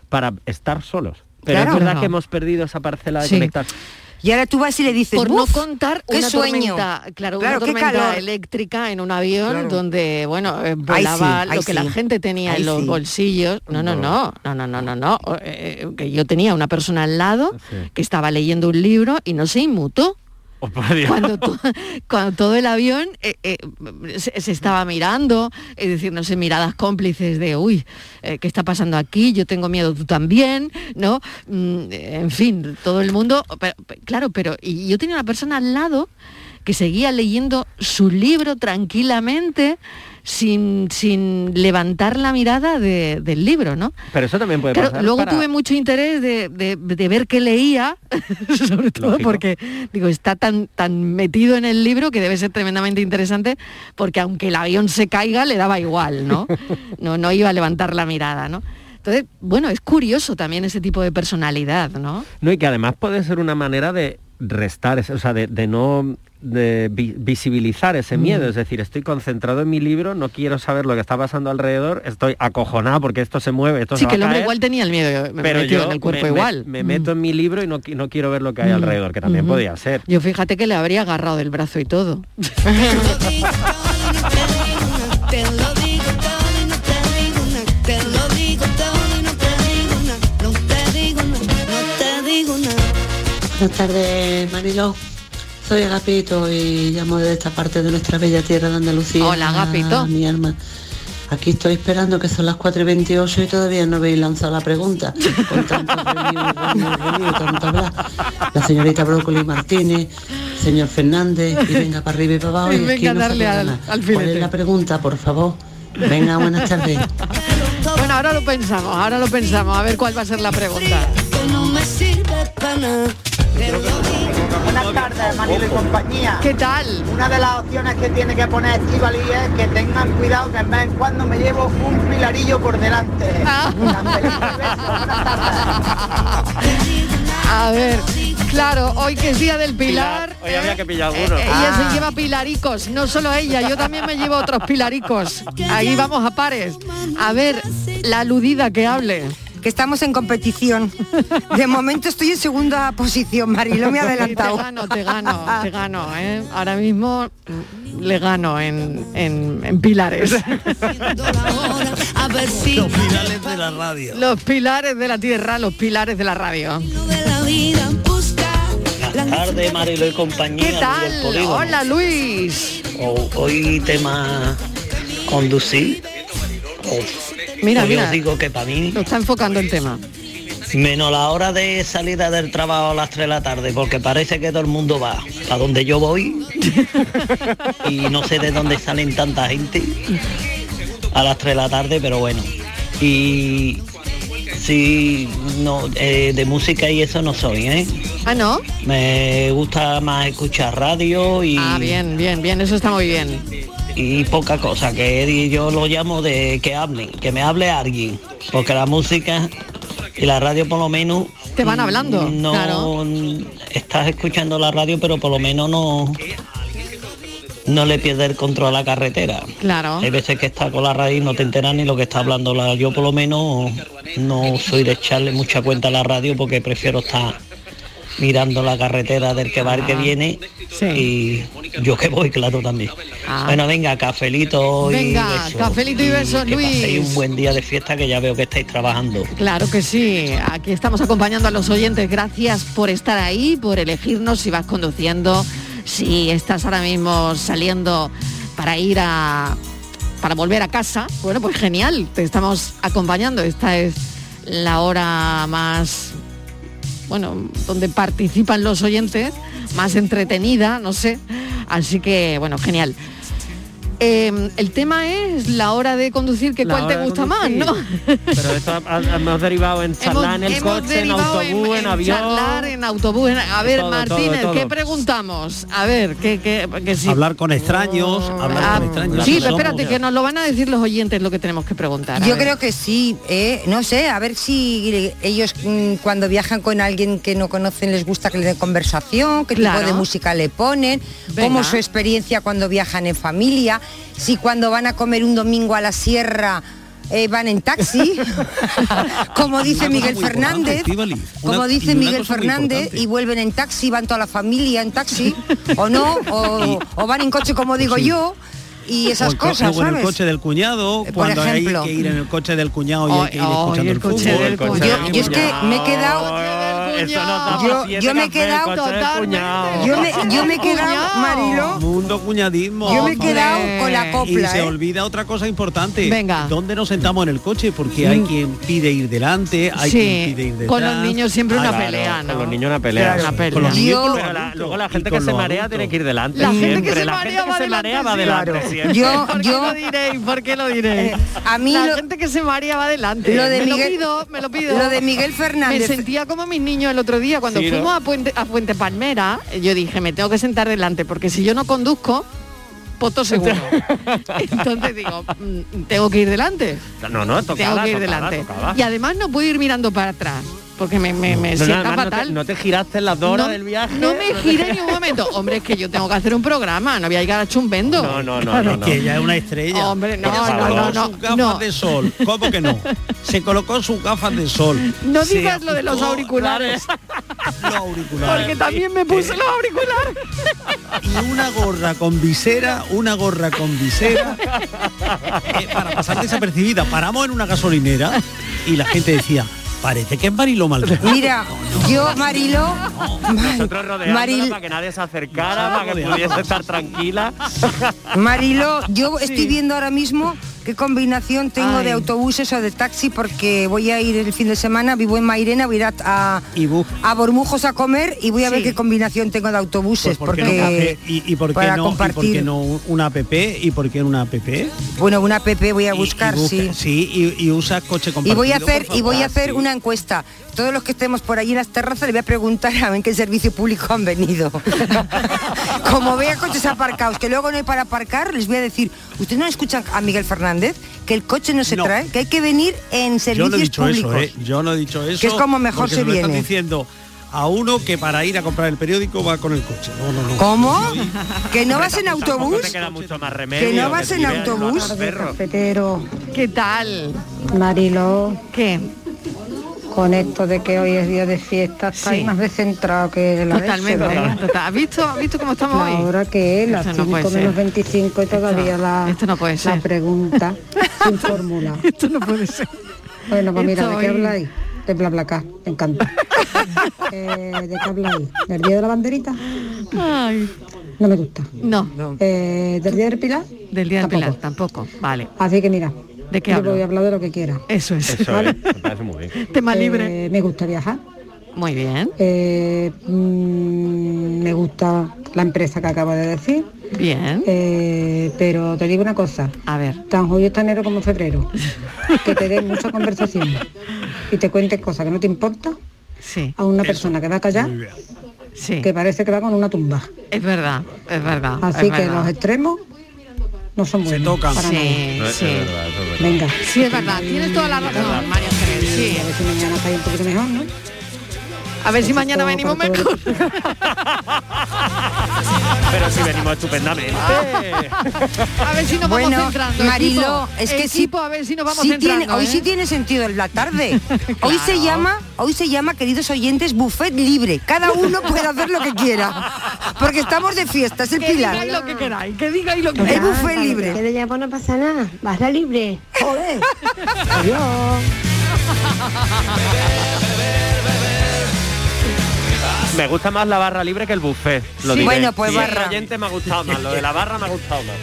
para estar solos. Pero Claro. es verdad que hemos perdido esa parcela de Sí. conectar. Y ahora tú vas y le dices, por no "Buf, contar qué una sueño. tormenta, claro, Claro, una qué tormenta calor. eléctrica en un avión Claro. donde, bueno, eh, volaba sí, lo que la gente tenía Ahí en los sí. bolsillos. No, no, no, no, no, no, no, no. Eh, que yo tenía una persona al lado que estaba leyendo un libro y no se inmutó. Oh. Cuando, to- cuando todo el avión eh, eh, se, estaba mirando, es decir, no sé, miradas cómplices de, uy, eh, ¿qué está pasando aquí? Yo tengo miedo, tú también, ¿no? Mm, en fin, todo el mundo, claro, pero y yo tenía una persona al lado que seguía leyendo su libro tranquilamente, sin, sin levantar la mirada de- del libro, ¿no? Pero eso también puede Claro, pasar. luego para- tuve mucho interés de, de- de ver qué leía, sobre todo Lógico. porque digo, está tan, tan metido en el libro que debe ser tremendamente interesante, porque aunque el avión se caiga, le daba igual, ¿no? No, no iba a levantar la mirada, ¿no? Entonces, bueno, es curioso también ese tipo de personalidad, ¿no? No, y que además puede ser una manera de restar, o sea, de, de no de vi- visibilizar ese Mm. miedo, es decir, estoy concentrado en mi libro, no quiero saber lo que está pasando alrededor, estoy acojonado porque esto se mueve, esto Sí, se va que el hombre caer, igual tenía el miedo me- pero yo en el cuerpo me, igual. me Mm. meto en mi libro y no, qui- no quiero ver lo que hay Mm. alrededor, que también Ujú. podía ser. Yo fíjate que le habría agarrado del brazo y todo. Buenas tardes, Mariló. Soy Agapito y llamo de esta parte de nuestra bella tierra de Andalucía. Hola, Agapito. Mi alma. Aquí estoy esperando que son las 4 y 28 y todavía no habéis lanzado la pregunta. Con tanto tanto hablar. La señorita Brócoli Martínez, señor Fernández, y venga para arriba y para abajo. y Venga aquí a no se darle al- al ¿Cuál es la pregunta, por favor? Venga, buenas tardes. Bueno, ahora lo pensamos, ahora lo pensamos, a ver cuál va a ser la pregunta. Que no me sirve Buenas tardes, Manilo y compañía. ¿Qué tal? Una de las opciones que tiene que poner Estivali es que tengan cuidado que en vez en cuando me llevo un pilarillo por delante. Ah. A ver, claro, hoy que es día del Pilar, Hoy había que pillar alguno. eh, ella se lleva pilaricos, no solo ella, yo también me llevo otros pilaricos. Ahí vamos a pares. A ver, la aludida que hable. Que estamos en competición. De momento estoy en segunda posición, Marilo me ha adelantado. Te gano, te gano, te gano, ¿eh? Ahora mismo le gano en, en- en pilares. Los finales de la radio. Los pilares de la tierra, los pilares de la radio. Buenas tardes, Marilo y compañía. ¿Qué tal? Hola Luis. O- hoy tema conducir. O- Mira, o mira. Yo digo que para mí, Lo está enfocando el tema. menos la hora de salida del trabajo a las 3 de la tarde, porque parece que todo el mundo va a donde yo voy y no sé de dónde salen tanta gente a las 3 de la tarde, pero bueno. Y sí, no, eh, de música y eso no soy, ¿eh? Ah, ¿no? Me gusta más escuchar radio y, Ah, bien, bien, bien, eso está muy bien. Y poca cosa, que yo lo llamo de que hablen, que me hable alguien, porque la música y la radio por lo menos Te van hablando, no claro. estás escuchando la radio, pero por lo menos no no le pierdes el control a la carretera. Claro. Hay veces que está con la radio y no te enteras ni lo que está hablando la. Yo por lo menos no soy de echarle mucha cuenta a la radio porque prefiero estar mirando la carretera del que va el que Ah, viene y yo que voy, claro, también. Ah. Bueno, venga, cafelito y Venga, besos. cafelito y besos, que paséis Luis. un buen día de fiesta que ya veo que estáis trabajando. Claro que sí, aquí estamos acompañando a los oyentes. Gracias por estar ahí, por elegirnos si vas conduciendo, si estás ahora mismo saliendo para ir a para volver a casa. Bueno, pues genial, te estamos acompañando. Esta es la hora más bueno, donde participan los oyentes, más entretenida, no sé. Así que, bueno, genial. Eh, el tema es la hora de conducir, que La cuál te gusta más. ¿no? Pero esto ha- ha- hemos derivado en charlar en el coche, en autobús, en, avión. charlar, en autobús. en- A ver, todo, Martínez, todo, ¿qué preguntamos? A ver, ¿qué, qué, que sí. Hablar con extraños, hablar Ah, con extraños. sí, que pero espérate, que nos lo van a decir los oyentes lo que tenemos que preguntar. Yo ver. creo que sí, ¿eh? no sé, a ver si ellos mm, cuando viajan con alguien que no conocen les gusta que le den conversación, qué Claro. tipo de música le ponen, Venga. cómo es su experiencia cuando viajan en familia, si cuando van a comer un domingo a la sierra eh, van en taxi, como dice Miguel Fernández, como dice Miguel Fernández y vuelven en taxi, van toda la familia en taxi, o no, o, o van en coche como digo Sí. yo, y esas o el cosas, o en el ¿sabes? coche del cuñado, Por cuando ejemplo. hay que ir en el coche del cuñado y hay que ir escuchando el el, coche fútbol. del cuñado. Yo- yo es que me he quedado- Eso nos Yo- yo me he quedado totalmente-. Yo me, yo me he quedado, Marilo, Mundo cuñadismo. Yo me he quedado con la Y copla, se ¿eh? olvida otra cosa importante. Venga. ¿Dónde nos sentamos en el coche? Porque hay quien pide ir delante, hay Sí, quien pide ir detrás. con los niños siempre una Hay- pelea, ¿no? Con los niños una pelea. Una pelea. Con los niños Pero la- luego la gente que se marea tiene que ir delante. La gente siempre. que se la marea gente que va se delante marea va siempre. delante siempre. Yo- ¿Por qué yo- lo diréis? ¿Por qué lo diréis? A mí la gente que se maría va adelante. Lo de me Miguel- lo pido, me lo pido. lo de Miguel Fernández- Me sentía como mis niños el otro día cuando Sí, ¿no? fuimos a Puente, a Fuente Palmera. Yo dije, me tengo que sentar delante porque si yo no conduzco, poto seguro. Entonces digo, mm, tengo que ir delante. No, no, tocaba, tengo que ir delante. Y además no puedo ir mirando para atrás porque me, me, me No, no, sienta además no te- fatal. No te, giraste en las dos horas No- del viaje. No me giré ni un momento. Hombre, es que yo tengo que hacer un programa, no voy a llegar a chumbendo. No, no, no, no, no. Que ella es una estrella. Hombre, no, no, se no, sus gafas de sol. ¿Cómo que no? Se colocó sus gafas de sol. No Se digas lo de los auriculares, Los auriculares. porque también me puse los auriculares. y una gorra con visera, una gorra con visera, eh, para pasar desapercibida. Paramos en una gasolinera y la gente decía, parece que es Marilo Maldonado. mira, yo Marilo, Nosotros rodeándola Maril- para que nadie se acercara, para que pudiese estar tranquila. Marilo, yo estoy viendo ahora mismo qué combinación tengo Ay. de autobuses o de taxi porque voy a ir el fin de semana, vivo en Mairena, voy a ir a, a, Y Bormujos a comer y voy a ver qué combinación tengo de autobuses pues, ¿por qué porque no? ¿Y, y por qué para no, y por qué compartir. no una app? ¿Y por qué una app? bueno, una PP voy a Y- buscar, y busca- sí. Sí, y, y usa coche Y compartido. voy a hacer y voy a hacer una encuesta. Todos los que estemos por allí en las terrazas le voy a preguntar a ver en qué servicio público han venido. Como vea coches aparcados que luego no hay para aparcar, les voy a decir, ¿ustedes no escuchan a Miguel Fernández? Que el coche no se No. trae, que hay que venir en Yo servicios no he dicho públicos. eso, ¿eh? Yo no he dicho eso. Que es como mejor porque se lo están viene. diciendo a uno que para ir a comprar el periódico va con el coche. No, no, no. ¿Cómo? ¿Que no vas en autobús? te queda mucho más remedio. ¿Que no vas en autobús? Cafetero, ¿Qué tal? Marilo, ¿Qué? Con esto de que hoy es día de fiesta, estáis Sí. más descentrado que la Totalmente. total. ¿Has visto, ¿Has visto cómo estamos La hoy? hora que es, las Esto no 5 puede ser. menos 25 y todavía la, esto no puede la ser. pregunta sin fórmula. Esto no puede ser. Bueno, pues mira, ¿de qué habláis? De BlaBlaCar, me encanta. Eh, ¿De qué habláis? ¿Del día de la banderita? Ay, No me gusta. no, Eh, ¿Del día del Pilar? del día del Tampoco. Pilar tampoco. Vale. Así que mira, ¿De qué yo hablo? voy a hablar de lo que quiera. Eso es. Eso Vale. es, me parece muy bien. Tema libre. Eh, me gusta viajar. Muy bien. Eh, mm, me gusta la empresa que acabo de decir. Bien. Eh, pero te digo una cosa, A ver. tan julio está enero como febrero, que te den mucha conversación y te cuentes cosas que no te importan a una persona que va a callar que parece que va con una tumba. Es verdad, es verdad. Así es que verdad. los extremos no son buenos. tocan. para Sí, nada. sí. Venga. Sí, es verdad, tienes toda la razón, María Ángeles, sí. A ver si mañana está ahí un poquito mejor, ¿no? A ver si mañana venimos mejor. Pero si venimos estupendamente. A ver si nos Bueno, vamos centrando. Mariló, equipo. es que sí, a ver si nos vamos sí centrando. tiene, hoy ¿eh? sí tiene sentido en la tarde. Hoy se llama, hoy se llama, queridos oyentes, buffet libre. Cada uno puede hacer lo que quiera. Porque estamos de fiesta, es el Que pilar. digáis lo que queráis, que digáis lo que El queráis. buffet libre. Que ya no pasa nada, barra libre. Joder. Me gusta más la barra libre que el buffet. Lo Sí. diré. Bueno, pues Sí, el barra. oyente me ha gustado más. Lo de la barra me ha gustado más.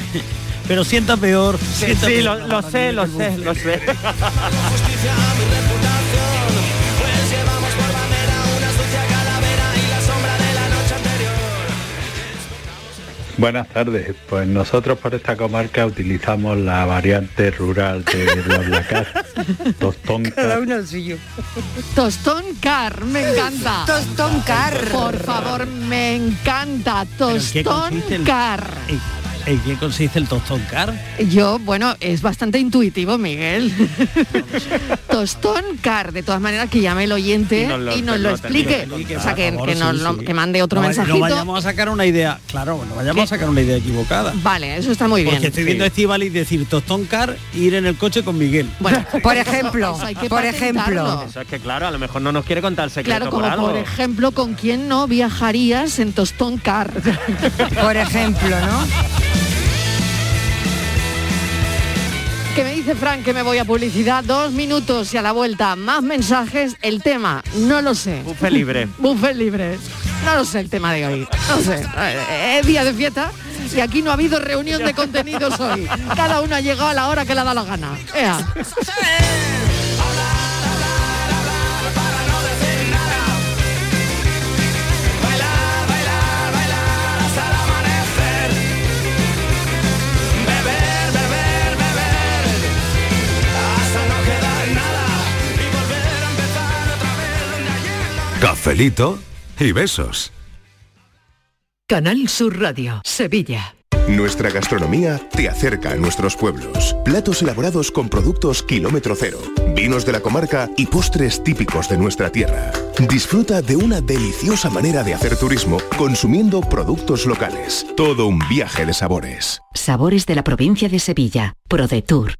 Pero sienta peor. Sí, sienta sí, peor lo, lo sé, lo que el sé, lo sé. Buenas tardes. Pues nosotros por esta comarca utilizamos la variante rural de BlaBlaCar. Tostón Cada uno el suyo. Tostón car, me encanta. Tostón car. Por favor, me encanta. ¿Pero en qué Tostón car. ¿En, qué consiste el tostón car? Yo, bueno, es bastante intuitivo, Miguel. Tostón car, de todas maneras que llame el oyente Y y nos lo- explique. explique, o sea, que, por favor, que nos sí, lo- sí. que mande otro No mensajito. No vayamos a sacar una idea, claro, no vayamos a sacar una idea equivocada. Vale, eso está muy bien. Porque estoy viendo a Estivaliz decir tostón car e ir en el coche con Miguel. Bueno, Por ejemplo, Eso hay que por ejemplo. Eso es que claro, a lo mejor no nos quiere contar el secreto Claro, por como algo. por ejemplo, ¿con quién no viajarías en Tostón Car? Por ejemplo, ¿no? Que me dice Frank que me voy a publicidad, dos minutos y a la vuelta más mensajes. El tema, no lo sé. Buffet libre. Buffet libre. No lo sé el tema de hoy. No sé. Eh, Es día de fiesta y aquí no ha habido reunión de contenidos hoy. Cada uno ha llegado a la hora que le ha dado la gana. Ea. Cafelito y besos. Canal Sur Radio, Sevilla. Nuestra gastronomía te acerca a nuestros pueblos. Platos elaborados con productos kilómetro cero, vinos de la comarca y postres típicos de nuestra tierra. Disfruta de una deliciosa manera de hacer turismo consumiendo productos locales. Todo un viaje de sabores. Sabores de la provincia de Sevilla. ProDetour.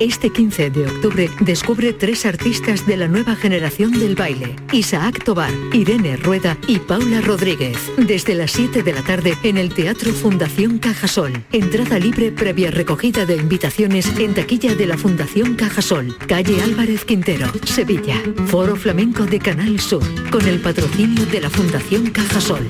Este 15 de octubre descubre tres artistas de la nueva generación del baile. Isaac Tobar, Irene Rueda y Paula Rodríguez. Desde las 7 de la tarde en el Teatro Fundación Cajasol. Entrada libre previa recogida de invitaciones en taquilla de la Fundación Cajasol. Calle Álvarez Quintero, Sevilla. Foro Flamenco de Canal Sur. Con el patrocinio de la Fundación Cajasol.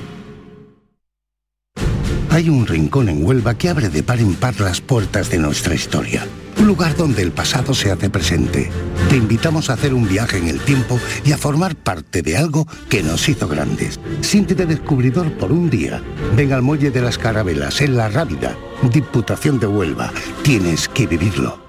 Hay un rincón en Huelva que abre de par en par las puertas de nuestra historia. Un lugar donde el pasado se hace presente. Te invitamos a hacer un viaje en el tiempo y a formar parte de algo que nos hizo grandes. Siéntete descubridor por un día. Ven al Muelle de las Carabelas, en La Rábida, Diputación de Huelva. Tienes que vivirlo.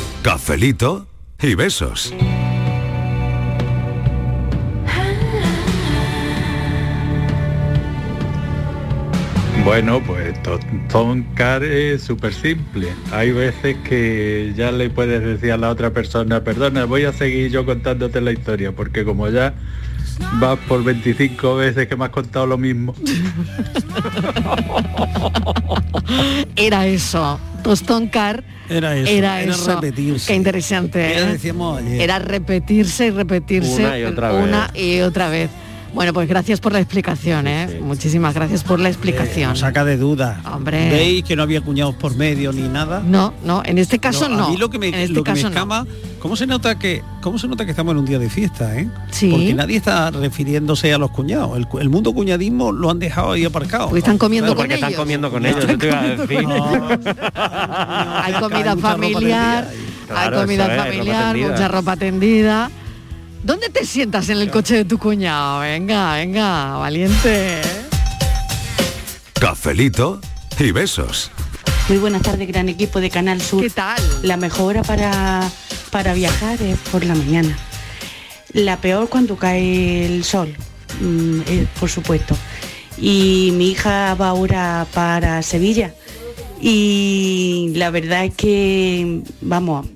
Cafelito y besos. Bueno, pues Toncar es súper simple. Hay veces que ya le puedes decir a la otra persona, perdona, voy a seguir yo contándote la historia, porque como ya vas por 25 veces que me has contado lo mismo. Era eso. Tostón Car Era eso, era, era eso. repetirse. Qué interesante. ¿eh? decíamos ayer. Era repetirse y repetirse Una y otra vez. una y otra vez. Bueno, pues gracias por la explicación, ¿eh? Muchísimas gracias por la explicación. Nos saca de duda. Hombre. ¿Veis que no había cuñados por medio ni nada? No, no, en este caso no. A mí lo que me, en este lo que me caso no. escama, ¿cómo se nota que cómo se nota que estamos en un día de fiesta, eh? Sí. Porque nadie está refiriéndose a los cuñados. El, mundo cuñadismo lo han dejado ahí aparcado. Porque están comiendo porque están comiendo con ellos, te iba a decir. Hay comida familiar, Claro, hay comida familiar, mucha ropa tendida. ¿Dónde te sientas en el coche de tu cuñado? Venga, venga, valiente. Cafelito y besos. Muy buenas tardes, gran equipo de Canal Sur. ¿Qué tal? La mejor hora para, para viajar es por la mañana. La peor cuando cae el sol, mm, eh, por supuesto. Y mi hija va ahora para Sevilla. Y la verdad es que, vamos,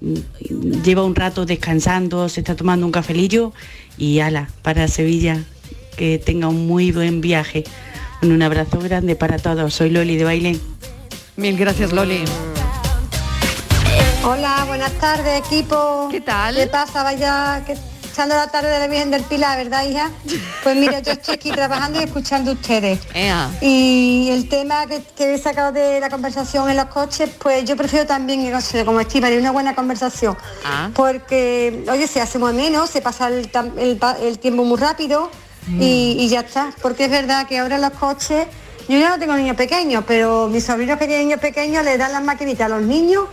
lleva un rato descansando, se está tomando un cafelillo y ala, para Sevilla. Que tenga un muy buen viaje. Bueno, un abrazo grande para todos. Soy Loli de Bailén. Mil gracias, Loli. Hola, buenas tardes, equipo. ¿Qué tal? ¿Qué pasa? Vaya que echando la tarde de la Virgen del Pilar, ¿verdad, hija? Pues mira, yo estoy aquí trabajando y escuchando ustedes. Y el tema que, que he sacado de la conversación en los coches, pues yo prefiero también, no sé, como estima, una buena conversación. Ah. Porque, oye, se hace muy menos, se pasa el, tiempo muy rápido y, y ya está. Porque es verdad que ahora los coches, yo ya no tengo niños pequeños, pero mis sobrinos que tienen niños pequeños le dan las maquinitas a los niños,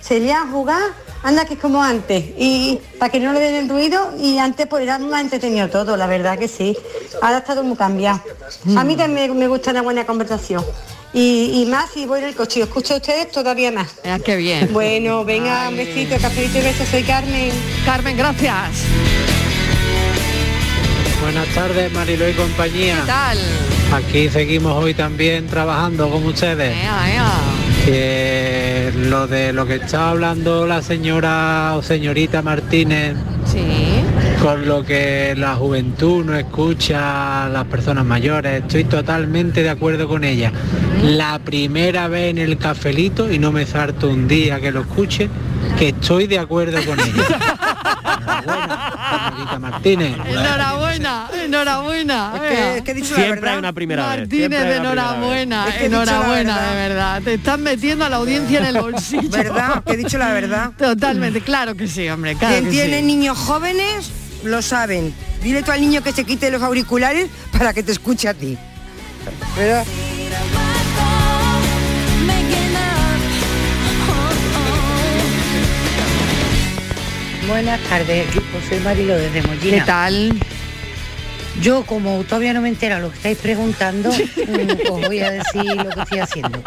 se le a jugar, anda que es como antes. Y para que no le den el ruido y antes pues era más entretenido todo, la verdad que sí. Ahora está todo muy cambiado. A mí también me, me gusta una buena conversación. Y, y más si voy en el coche escucho a ustedes todavía más. Ah, qué bien. Bueno, venga, un besito, cafelito y besos, soy Carmen. Carmen, gracias. Buenas tardes, Marilo y compañía. ¿Qué tal? Aquí seguimos hoy también trabajando con ustedes. Ea, ea. Que lo de lo que estaba hablando la señora o señorita Martínez, con lo que la juventud no escucha a las personas mayores, estoy totalmente de acuerdo con ella. La primera vez en el cafelito, y no me salto un día que lo escuche, que estoy de acuerdo con ella. Martínez. Enhorabuena, enhorabuena. es que he dicho la Siempre verdad. hay una primera vez, Martínez, enhorabuena, vez. Es que enhorabuena, verdad. de verdad. Te están metiendo a la audiencia en el bolsillo. ¿Verdad? Que he dicho la verdad. Totalmente, claro que sí, hombre, claro Quien que tiene sí. niños jóvenes lo saben. Dile tú al niño que se quite los auriculares para que te escuche a ti. ¿Verdad? Buenas tardes, equipo. Soy Marilo desde Mollina. ¿Qué tal? Yo, como todavía no me entera lo que estáis preguntando, mm, os voy a decir lo que estoy haciendo.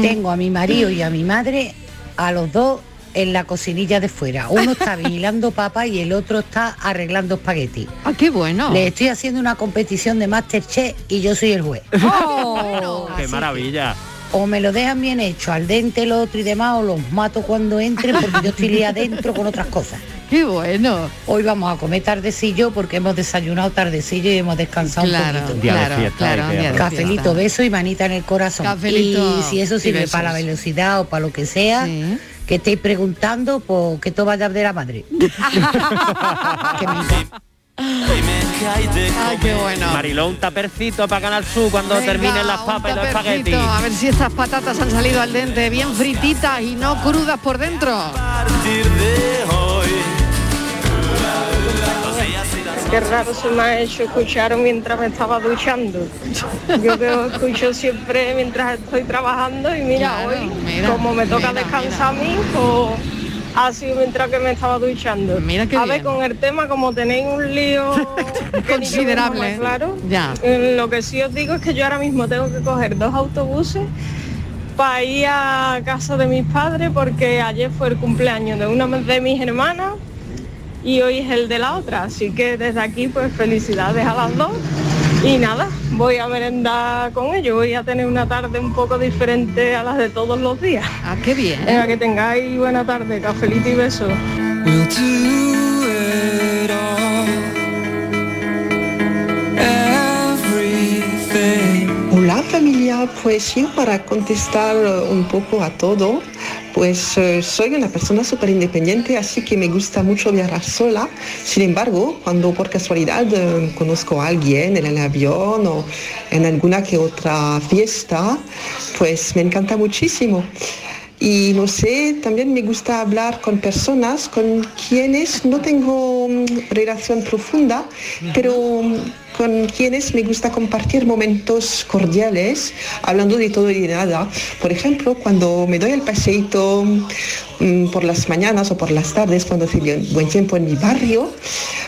Tengo a mi marido y a mi madre, a los dos en la cocinilla de fuera. Uno está vigilando papa y el otro está arreglando espagueti. Ah, qué bueno. Le estoy haciendo una competición de Masterchef y yo soy el juez. Oh, Qué maravilla. O me lo dejan bien hecho, al dente el otro y demás, o los mato cuando entren porque yo estoy adentro con otras cosas. Qué bueno. Hoy vamos a comer tardecillo porque hemos desayunado tardecillo y hemos descansado Claro, un poquito. Claro, fiesta, claro, día Cafelito, beso y manita en el corazón. Cafelito y si eso sirve para la velocidad o para lo que sea, que estéis preguntando, pues que todo vaya de la madre. Que me- Ay, qué bueno. Mariló, un tapercito para Canal Sur cuando Venga, terminen las papas y los espaguetis. A ver si estas patatas han salido al dente, bien frititas y no crudas por dentro. Qué raro se me ha hecho escuchar mientras me estaba duchando. Yo que escucho siempre mientras estoy trabajando y mira, Claro, hoy, mira, como me toca mira, descansar a mí, pues ha sido mientras que me estaba duchando. Mira qué a ver, bien. con el tema, como tenéis un lío Considerable. claro. Ya. eh, Lo que sí os digo es que yo ahora mismo tengo que coger dos autobuses para ir a casa de mis padres porque ayer fue el cumpleaños de una de mis hermanas y hoy es el de la otra. Así que desde aquí pues felicidades a las dos. Y nada, voy a merendar con ellos, voy a tener una tarde un poco diferente a las de todos los días. Ah, qué bien. Venga, que tengáis buena tarde, cafelito y besos. Hola familia, pues yo para contestar un poco a todo, pues eh, soy una persona súper independiente, así que me gusta mucho viajar sola. Sin embargo, cuando por casualidad eh, conozco a alguien en el avión o en alguna que otra fiesta, pues me encanta muchísimo. Y no sé, también me gusta hablar con personas con quienes no tengo mm, relación profunda, pero mm, con quienes me gusta compartir momentos cordiales, hablando de todo y de nada. Por ejemplo, cuando me doy el paseíto mm, por las mañanas o por las tardes, cuando hace bien- buen tiempo en mi barrio,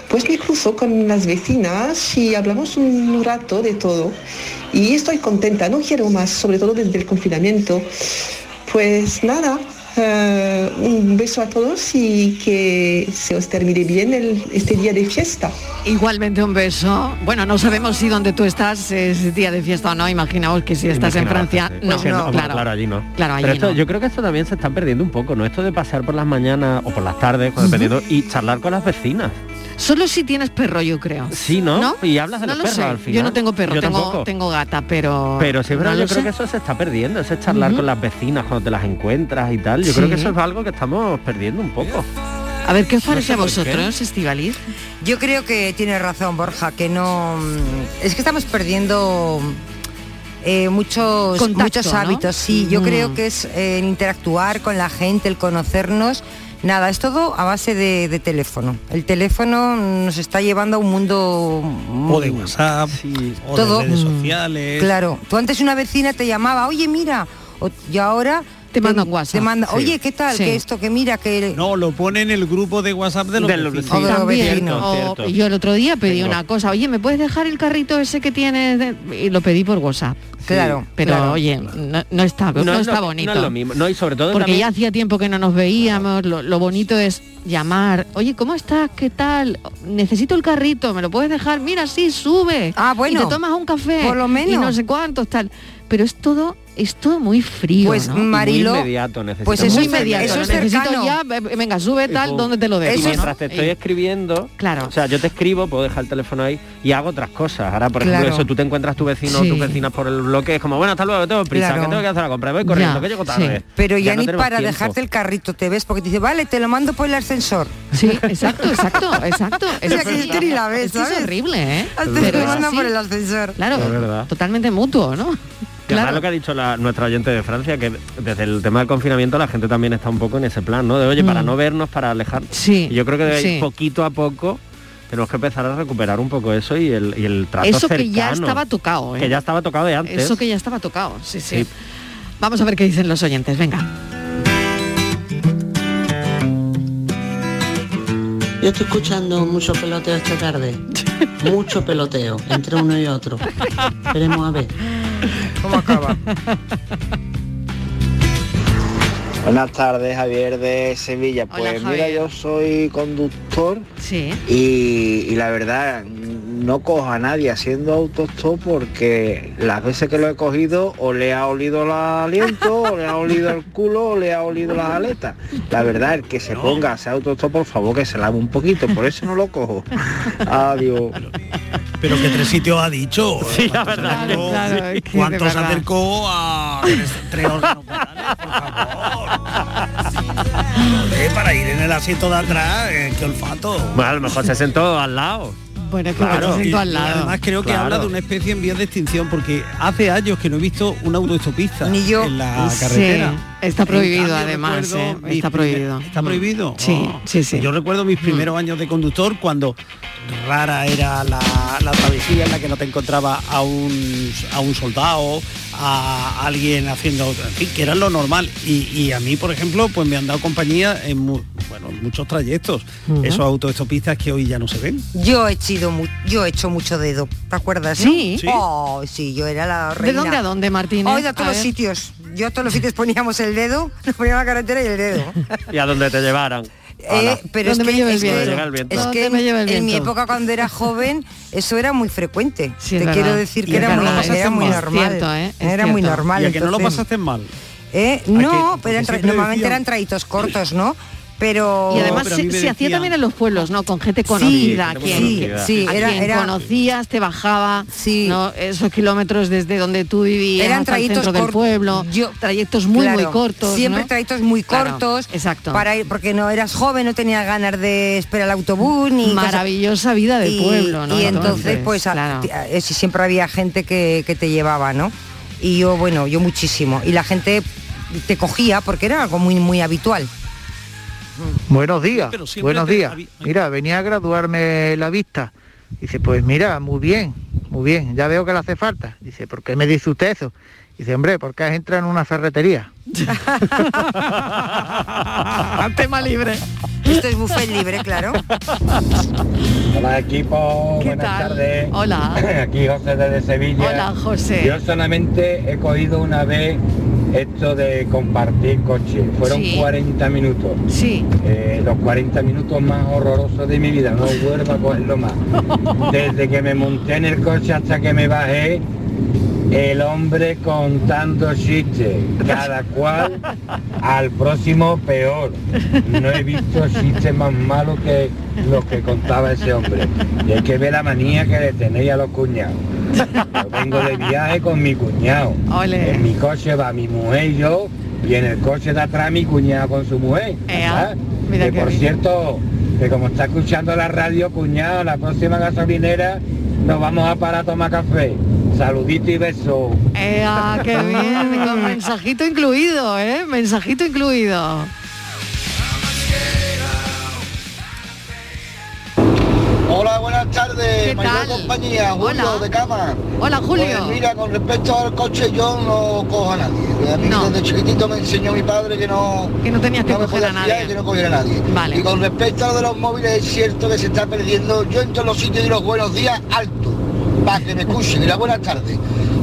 pues me cruzo con las vecinas y hablamos un rato de todo. Y estoy contenta, no quiero más, sobre todo desde el confinamiento. Pues nada, eh, un beso a todos y que se os termine bien el- este día de fiesta. Igualmente un beso. Bueno, no sabemos si donde tú estás es día de fiesta o no. Imaginaos que si estás en Francia, sí. no, Pues no, claro. allí no. Claro, allí Pero esto, no. yo creo que esto también se está perdiendo un poco, ¿no? Esto de pasear por las mañanas o por las tardes, dependiendo, y charlar con las vecinas. Solo si tienes perro, yo creo. Sí, ¿no? Y hablas de No los lo perros sé. al final. Yo no tengo perro, Yo tengo, tampoco. tengo gata, pero. Pero sí, es verdad, no yo creo sé. que eso se está perdiendo, ese charlar Ujú. con las vecinas cuando te las encuentras y tal. Yo creo que eso es algo que estamos perdiendo un poco. A ver, ¿qué os No parece sé a vosotros, Estivaliz? Yo creo que tiene razón Borja, que no... mm, Es que estamos perdiendo eh, muchos, Contacto, muchos ¿no? hábitos, sí. Yo Mm. creo que es eh, el interactuar con la gente, el conocernos. Nada, es todo a base de, de teléfono. El teléfono nos está llevando a un mundo... O de WhatsApp, o Todo. de redes Mm. sociales. Claro, tú antes una vecina te llamaba, oye, mira, y ahora te manda un WhatsApp. Te manda, Sí. oye, ¿qué tal? Sí. Que esto, que mira, que No, lo pone en el grupo de WhatsApp de los De los vecinos. vecinos. También, o- yo el otro día pedí Tengo. una cosa, oye, ¿me puedes dejar el carrito ese que tienes? de-?" Y lo pedí por WhatsApp. Claro, Pero claro. oye, no, no está, no, No es está lo- bonito. no es lo mismo. No, y sobre todo Porque también- ya hacía tiempo que no nos veíamos, lo, lo bonito es llamar, oye, ¿cómo estás? ¿Qué tal? Necesito el carrito, ¿me lo puedes dejar? Mira, sí, sube. Ah, bueno. Y te tomas un café. Por lo menos. Y no sé cuántos, tal. Pero es todo, es todo muy frío. Pues, ¿no? Marilo, Muy inmediato, necesito pues Es eso inmediato. eso es necesito cercano. ya, eh, venga, sube tal, pum. ¿dónde te lo dejo? Y no? mientras te estoy Y- escribiendo, Claro. o sea, yo te escribo, puedo dejar el teléfono ahí y hago otras cosas. Ahora, por ejemplo, Claro. eso, tú te encuentras tu vecino Sí. o tus vecinas por el bloque, es como, bueno, hasta luego, tengo prisa, Claro. que tengo que hacer la compra, voy corriendo, Ya, que llego tarde. Pero ya, no ni para tiempo. dejarte el carrito te ves porque te dice, vale, te lo mando por el ascensor. Sí, exacto, exacto, exacto. O sea, que tú ni la ves, Es horrible, ¿eh? Te lo así. por el ascensor. Claro, totalmente mutuo, ¿no? Que además Claro. lo que ha dicho la- nuestra oyente de Francia, que desde el tema del confinamiento la gente también está un poco en ese plan, ¿no? De oye, para Mm. no vernos, para alejar. Sí, Y yo creo que de ahí, sí. poquito a poco tenemos que empezar a recuperar un poco eso y el, y el trato Eso que ya estaba tocado, ¿eh? Que ya estaba tocado de antes. Eso que ya estaba tocado, sí, sí, Sí. Vamos a ver qué dicen los oyentes, venga. Yo estoy escuchando mucho peloteo esta tarde. Mucho peloteo entre uno y otro. Veremos a ver. ¿Cómo acaba? Buenas tardes, Javier de Sevilla. Hola, Pues mira, yo soy conductor Sí. y, y la verdad no cojo a nadie haciendo autostop porque las veces que lo he cogido o le ha olido el aliento, o le ha olido el culo, o le ha olido las aletas. La verdad, el que se ponga a hacer autostop, por favor, que se lave un poquito, por eso no lo cojo. Adiós. Pero que tres sitios ha dicho. Sí, la verdad. acercó- Claro, es que ¿Cuánto se verdad. acercó a tres, órganos? Joder, para ir en el asiento de atrás, eh, qué olfato. Bueno, a lo mejor se sentó al lado. Bueno, es que Claro, además creo que Claro. habla de una especie en vías de extinción porque hace años que no he visto un autoestopista Ni yo. en la Sí, carretera. está prohibido, cambio, además, recuerdo eh, está prohibido. ¿Está Mm. prohibido? Sí, Oh. sí, sí. Yo recuerdo mis primeros años de conductor cuando rara era la, la travesía en la que no te encontraba a un, a un soldado, a alguien haciendo, en fin, que era lo normal. Y, y a mí, por ejemplo, pues me han dado compañía en mu- bueno, en muchos trayectos. Ujú. Esos autoestopistas que hoy ya no se ven. Yo he hecho mu- yo he hecho mucho dedo, ¿te acuerdas? Sí. Sí. Oh, sí, yo era la ¿De reina. dónde a dónde, Martínez? Hoy a todos A los ver. sitios. Yo a todos los sitios poníamos el dedo, nos poníamos la carretera y el dedo. Y a donde te llevaran. Eh, pero es ¿Dónde me que, lleva el es que- viento? Llega el viento. es ¿Dónde que en mi época cuando era joven eso era muy frecuente. Sí, Te verdad. quiero decir que era muy, era muy mal. normal. Cierto, ¿eh? Era muy normal. y a que no lo pasaste mal. ¿Eh? No, pero normalmente decían- eran traitos cortos, ¿no? Pero... Y además pero se, hacía también en los pueblos, ¿no? Con gente conocida, gente quien, Sí, sí, a era, quien era, conocías, te bajaba, Sí. ¿no? esos kilómetros desde donde tú vivías Eran trayectos centro del pueblo, yo- trayectos muy, muy cortos, Siempre ¿no? trayectos muy Claro, cortos. exacto. Para ir, porque no eras joven, no tenías ganas de esperar el autobús ni Maravillosa vida de y, pueblo, ¿no? Y entonces, pues, claro. sí, siempre había gente que, que te llevaba, ¿no? Y yo, bueno, yo muchísimo. Y la gente te cogía porque era algo muy, muy habitual. Buenos días, Pero siempre buenos días. Mira, venía a graduarme la vista. Dice, pues mira, muy bien, muy bien, ya veo que le hace falta. Dice, ¿por qué me dice usted eso? Dice, hombre, porque has entrado en una ferretería. Tema libre. Esto es buffet libre, claro. Hola equipo, ¿Qué buenas tal? tardes. Hola. Aquí José desde Sevilla. Hola, José. Yo solamente he cogido una vez esto de compartir coche. Fueron Sí. 40 minutos. Sí. Eh, los 40 minutos más horrorosos de mi vida. No vuelvo a cogerlo más. Desde que me monté en el coche hasta que me bajé, el hombre contando chistes. Cada cual al próximo peor. No he visto chistes más malos que los que contaba ese hombre. Y hay que ver la manía que le tenéis a los cuñados. Yo vengo de viaje con mi cuñado. Ole. En mi coche va mi mujer y yo, y en el coche de atrás mi cuñado con su mujer. Ea, ¿sabes? mira que por bien. cierto, que como está escuchando la radio, cuñado, la próxima gasolinera nos vamos a parar a tomar café. Saludito y beso. Ea, qué bien, con mensajito incluido, ¿eh? Mensajito incluido. Hola, buenas tardes, ¿Qué mayor tal? compañía, Julio Hola. de Cama. Hola, Julio. Pues mira, con respecto al coche yo no cojo a nadie. A mí No. desde chiquitito me enseñó mi padre que no, Que no tenías que no me coger a nadie. y que no cogiera a nadie. Vale. Y con respecto a lo de los móviles es cierto que se está perdiendo. Yo en todos los sitios digo los buenos días alto, para que me escuchen, y buenas tardes.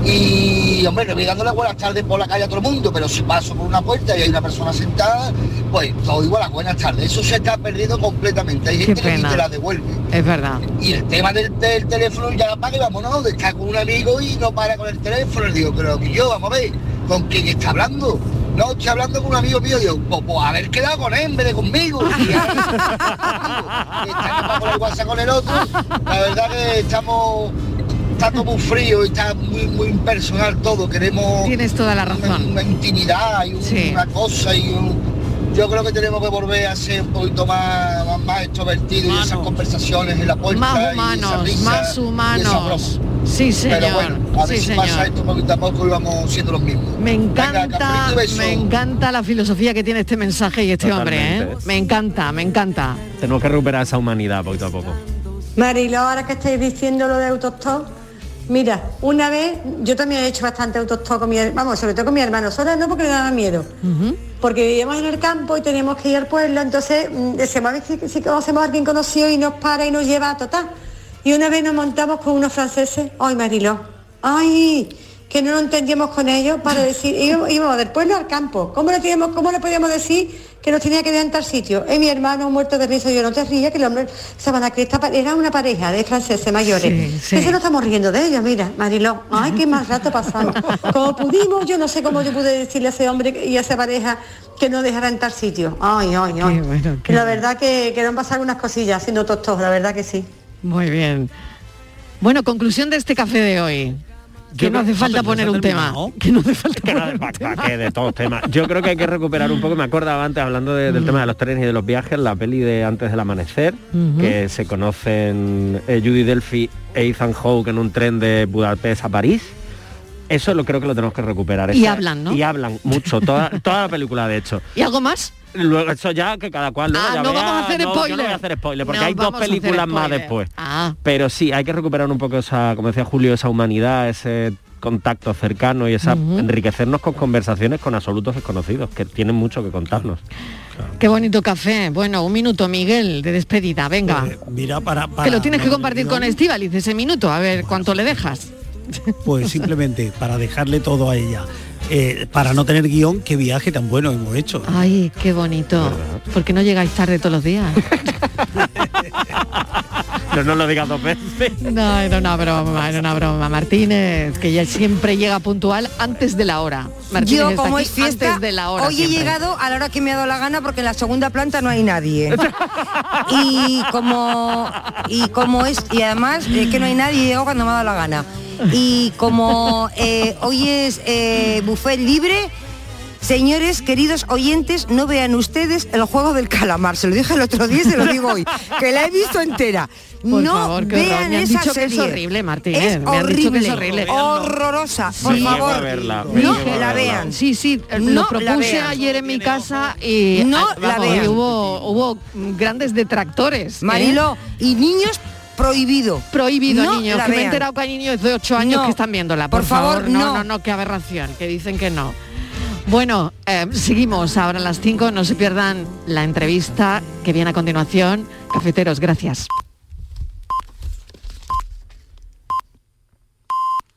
Y hombre, no voy dando las buenas tardes por la calle a todo el mundo, pero si paso por una puerta y hay una persona sentada, pues oigo las buenas tardes. Eso se está perdiendo completamente. Hay Qué gente que te la devuelve. Es verdad. Y el tema del, del teléfono ya apaga y vámonos, de estar con un amigo y no para con el teléfono. Le digo, pero yo, vamos a ver, ¿con quién está hablando? No, estoy hablando con un amigo mío, digo, pues, pues haber quedado con él en vez de conmigo. Está con el WhatsApp con el otro. La verdad que estamos, está todo muy frío y está muy, muy impersonal todo. Queremos Tienes toda la razón. una intimidad y un- Sí. una cosa y un- yo creo que tenemos que volver a ser un poquito más, más, más extrovertidos y esas conversaciones en la puerta Más y humanos, risa más y humanos. broma. Sí, señor. Pero bueno, a ver sí, si señor. pasa esto poquito a poco y vamos siendo los mismos. Me encanta, y me encanta la filosofía que tiene este mensaje y este hombre, ¿eh? Me encanta, me encanta. Tenemos que recuperar esa humanidad poquito a poco. Marilo, ahora que estáis diciendo lo de autostop, mira, una vez yo también he hecho bastante autostop con mi vamos, sobre todo con mi hermano, sola no porque me daba miedo. Porque vivíamos en el campo y teníamos que ir al pueblo, entonces mm, decíamos a ver si, si conocemos a alguien conocido y nos para y nos lleva a total. Y una vez nos montamos con unos franceses, ay Mariló, ay, que no lo entendíamos con ellos para decir, íbamos, íbamos del pueblo al campo. ¿Cómo le, teníamos, ¿Cómo le podíamos decir que nos tenía que ver en tal sitio? Y mi hermano muerto de risa, yo no te rías, que el hombre Sabana Crista era una pareja de franceses mayores. Sí, sí. Eso no estamos riendo de ellos, mira, Mariló. Ay, qué más rato pasamos. Como pudimos, yo no sé cómo yo pude decirle a ese hombre y a esa pareja que no dejara en tal sitio. Ay, ay, ay. bueno, qué la verdad que, que nos han pasado algunas cosillas haciendo tostos, la verdad que sí. Muy bien. Bueno, conclusión de este café de hoy. Que no hace falta poner un tema. Que no hace falta Que de todos temas. Yo creo que hay que recuperar un poco, me acordaba antes hablando de- del tema de los trenes y de los viajes, la peli de Antes del Amanecer, que se conocen eh, Judy Delphi e Ethan Hawke en un tren de Budapest a París. Eso lo creo que lo tenemos que recuperar. Y Esa- hablan, ¿no? Y hablan mucho, toda, toda la película de hecho. ¿Y algo más? Luego eso ya que cada cual luego Ah, ya no vea- vamos a hacer no, yo no spoiler. voy a hacer spoiler porque No hay dos películas más spoiler. después. Ah. Pero sí, hay que recuperar un poco esa, como decía Julio, esa humanidad, ese contacto cercano y esa enriquecernos con conversaciones con absolutos desconocidos que tienen mucho que contarnos. Qué bonito café. Bueno, un minuto, Miguel, de despedida. Venga. Mira, para, para que lo tienes que compartir con Estíbaliz ese minuto. A ver cuánto le dejas. Pues simplemente para dejarle todo a ella. Eh, para no tener guion, qué viaje tan bueno hemos hecho. Ay, qué bonito. ¿Por qué no llegáis tarde todos los días? No nos lo digas dos veces. No, era una broma, era una broma. Martínez, que ya siempre llega puntual antes de la hora. Martínez Yo está como aquí es fiesta, antes de la hora. hoy he llegado a la hora que me ha dado la gana porque en la segunda planta no hay nadie. y como y como es y además es que no hay nadie, he llegado cuando me ha dado la gana. Y como eh, hoy es eh, buffet libre, Señores, queridos oyentes, no vean ustedes el juego del calamar. Se lo dije el otro día y se lo digo hoy, que la he visto entera. Por no favor, qué horror. vean Me han esa dicho que es horrible, Martínez. Es Me han dicho que es horrible, horrible. horrorosa. Por Sí. favor, verla, no la vean. Sí, sí, No lo propuse ayer en mi casa y No ah, la vamos, vean. y hubo, hubo grandes detractores. ¿eh? Mariló, y niños prohibido. Prohibido No niños, que me he enterado que hay niños de 8 años No. que están viéndola. Por, Por favor, no, no. no, no, qué aberración, que dicen que no. Bueno, eh, seguimos ahora a las 5, no se pierdan la entrevista que viene a continuación. Cafeteros, gracias.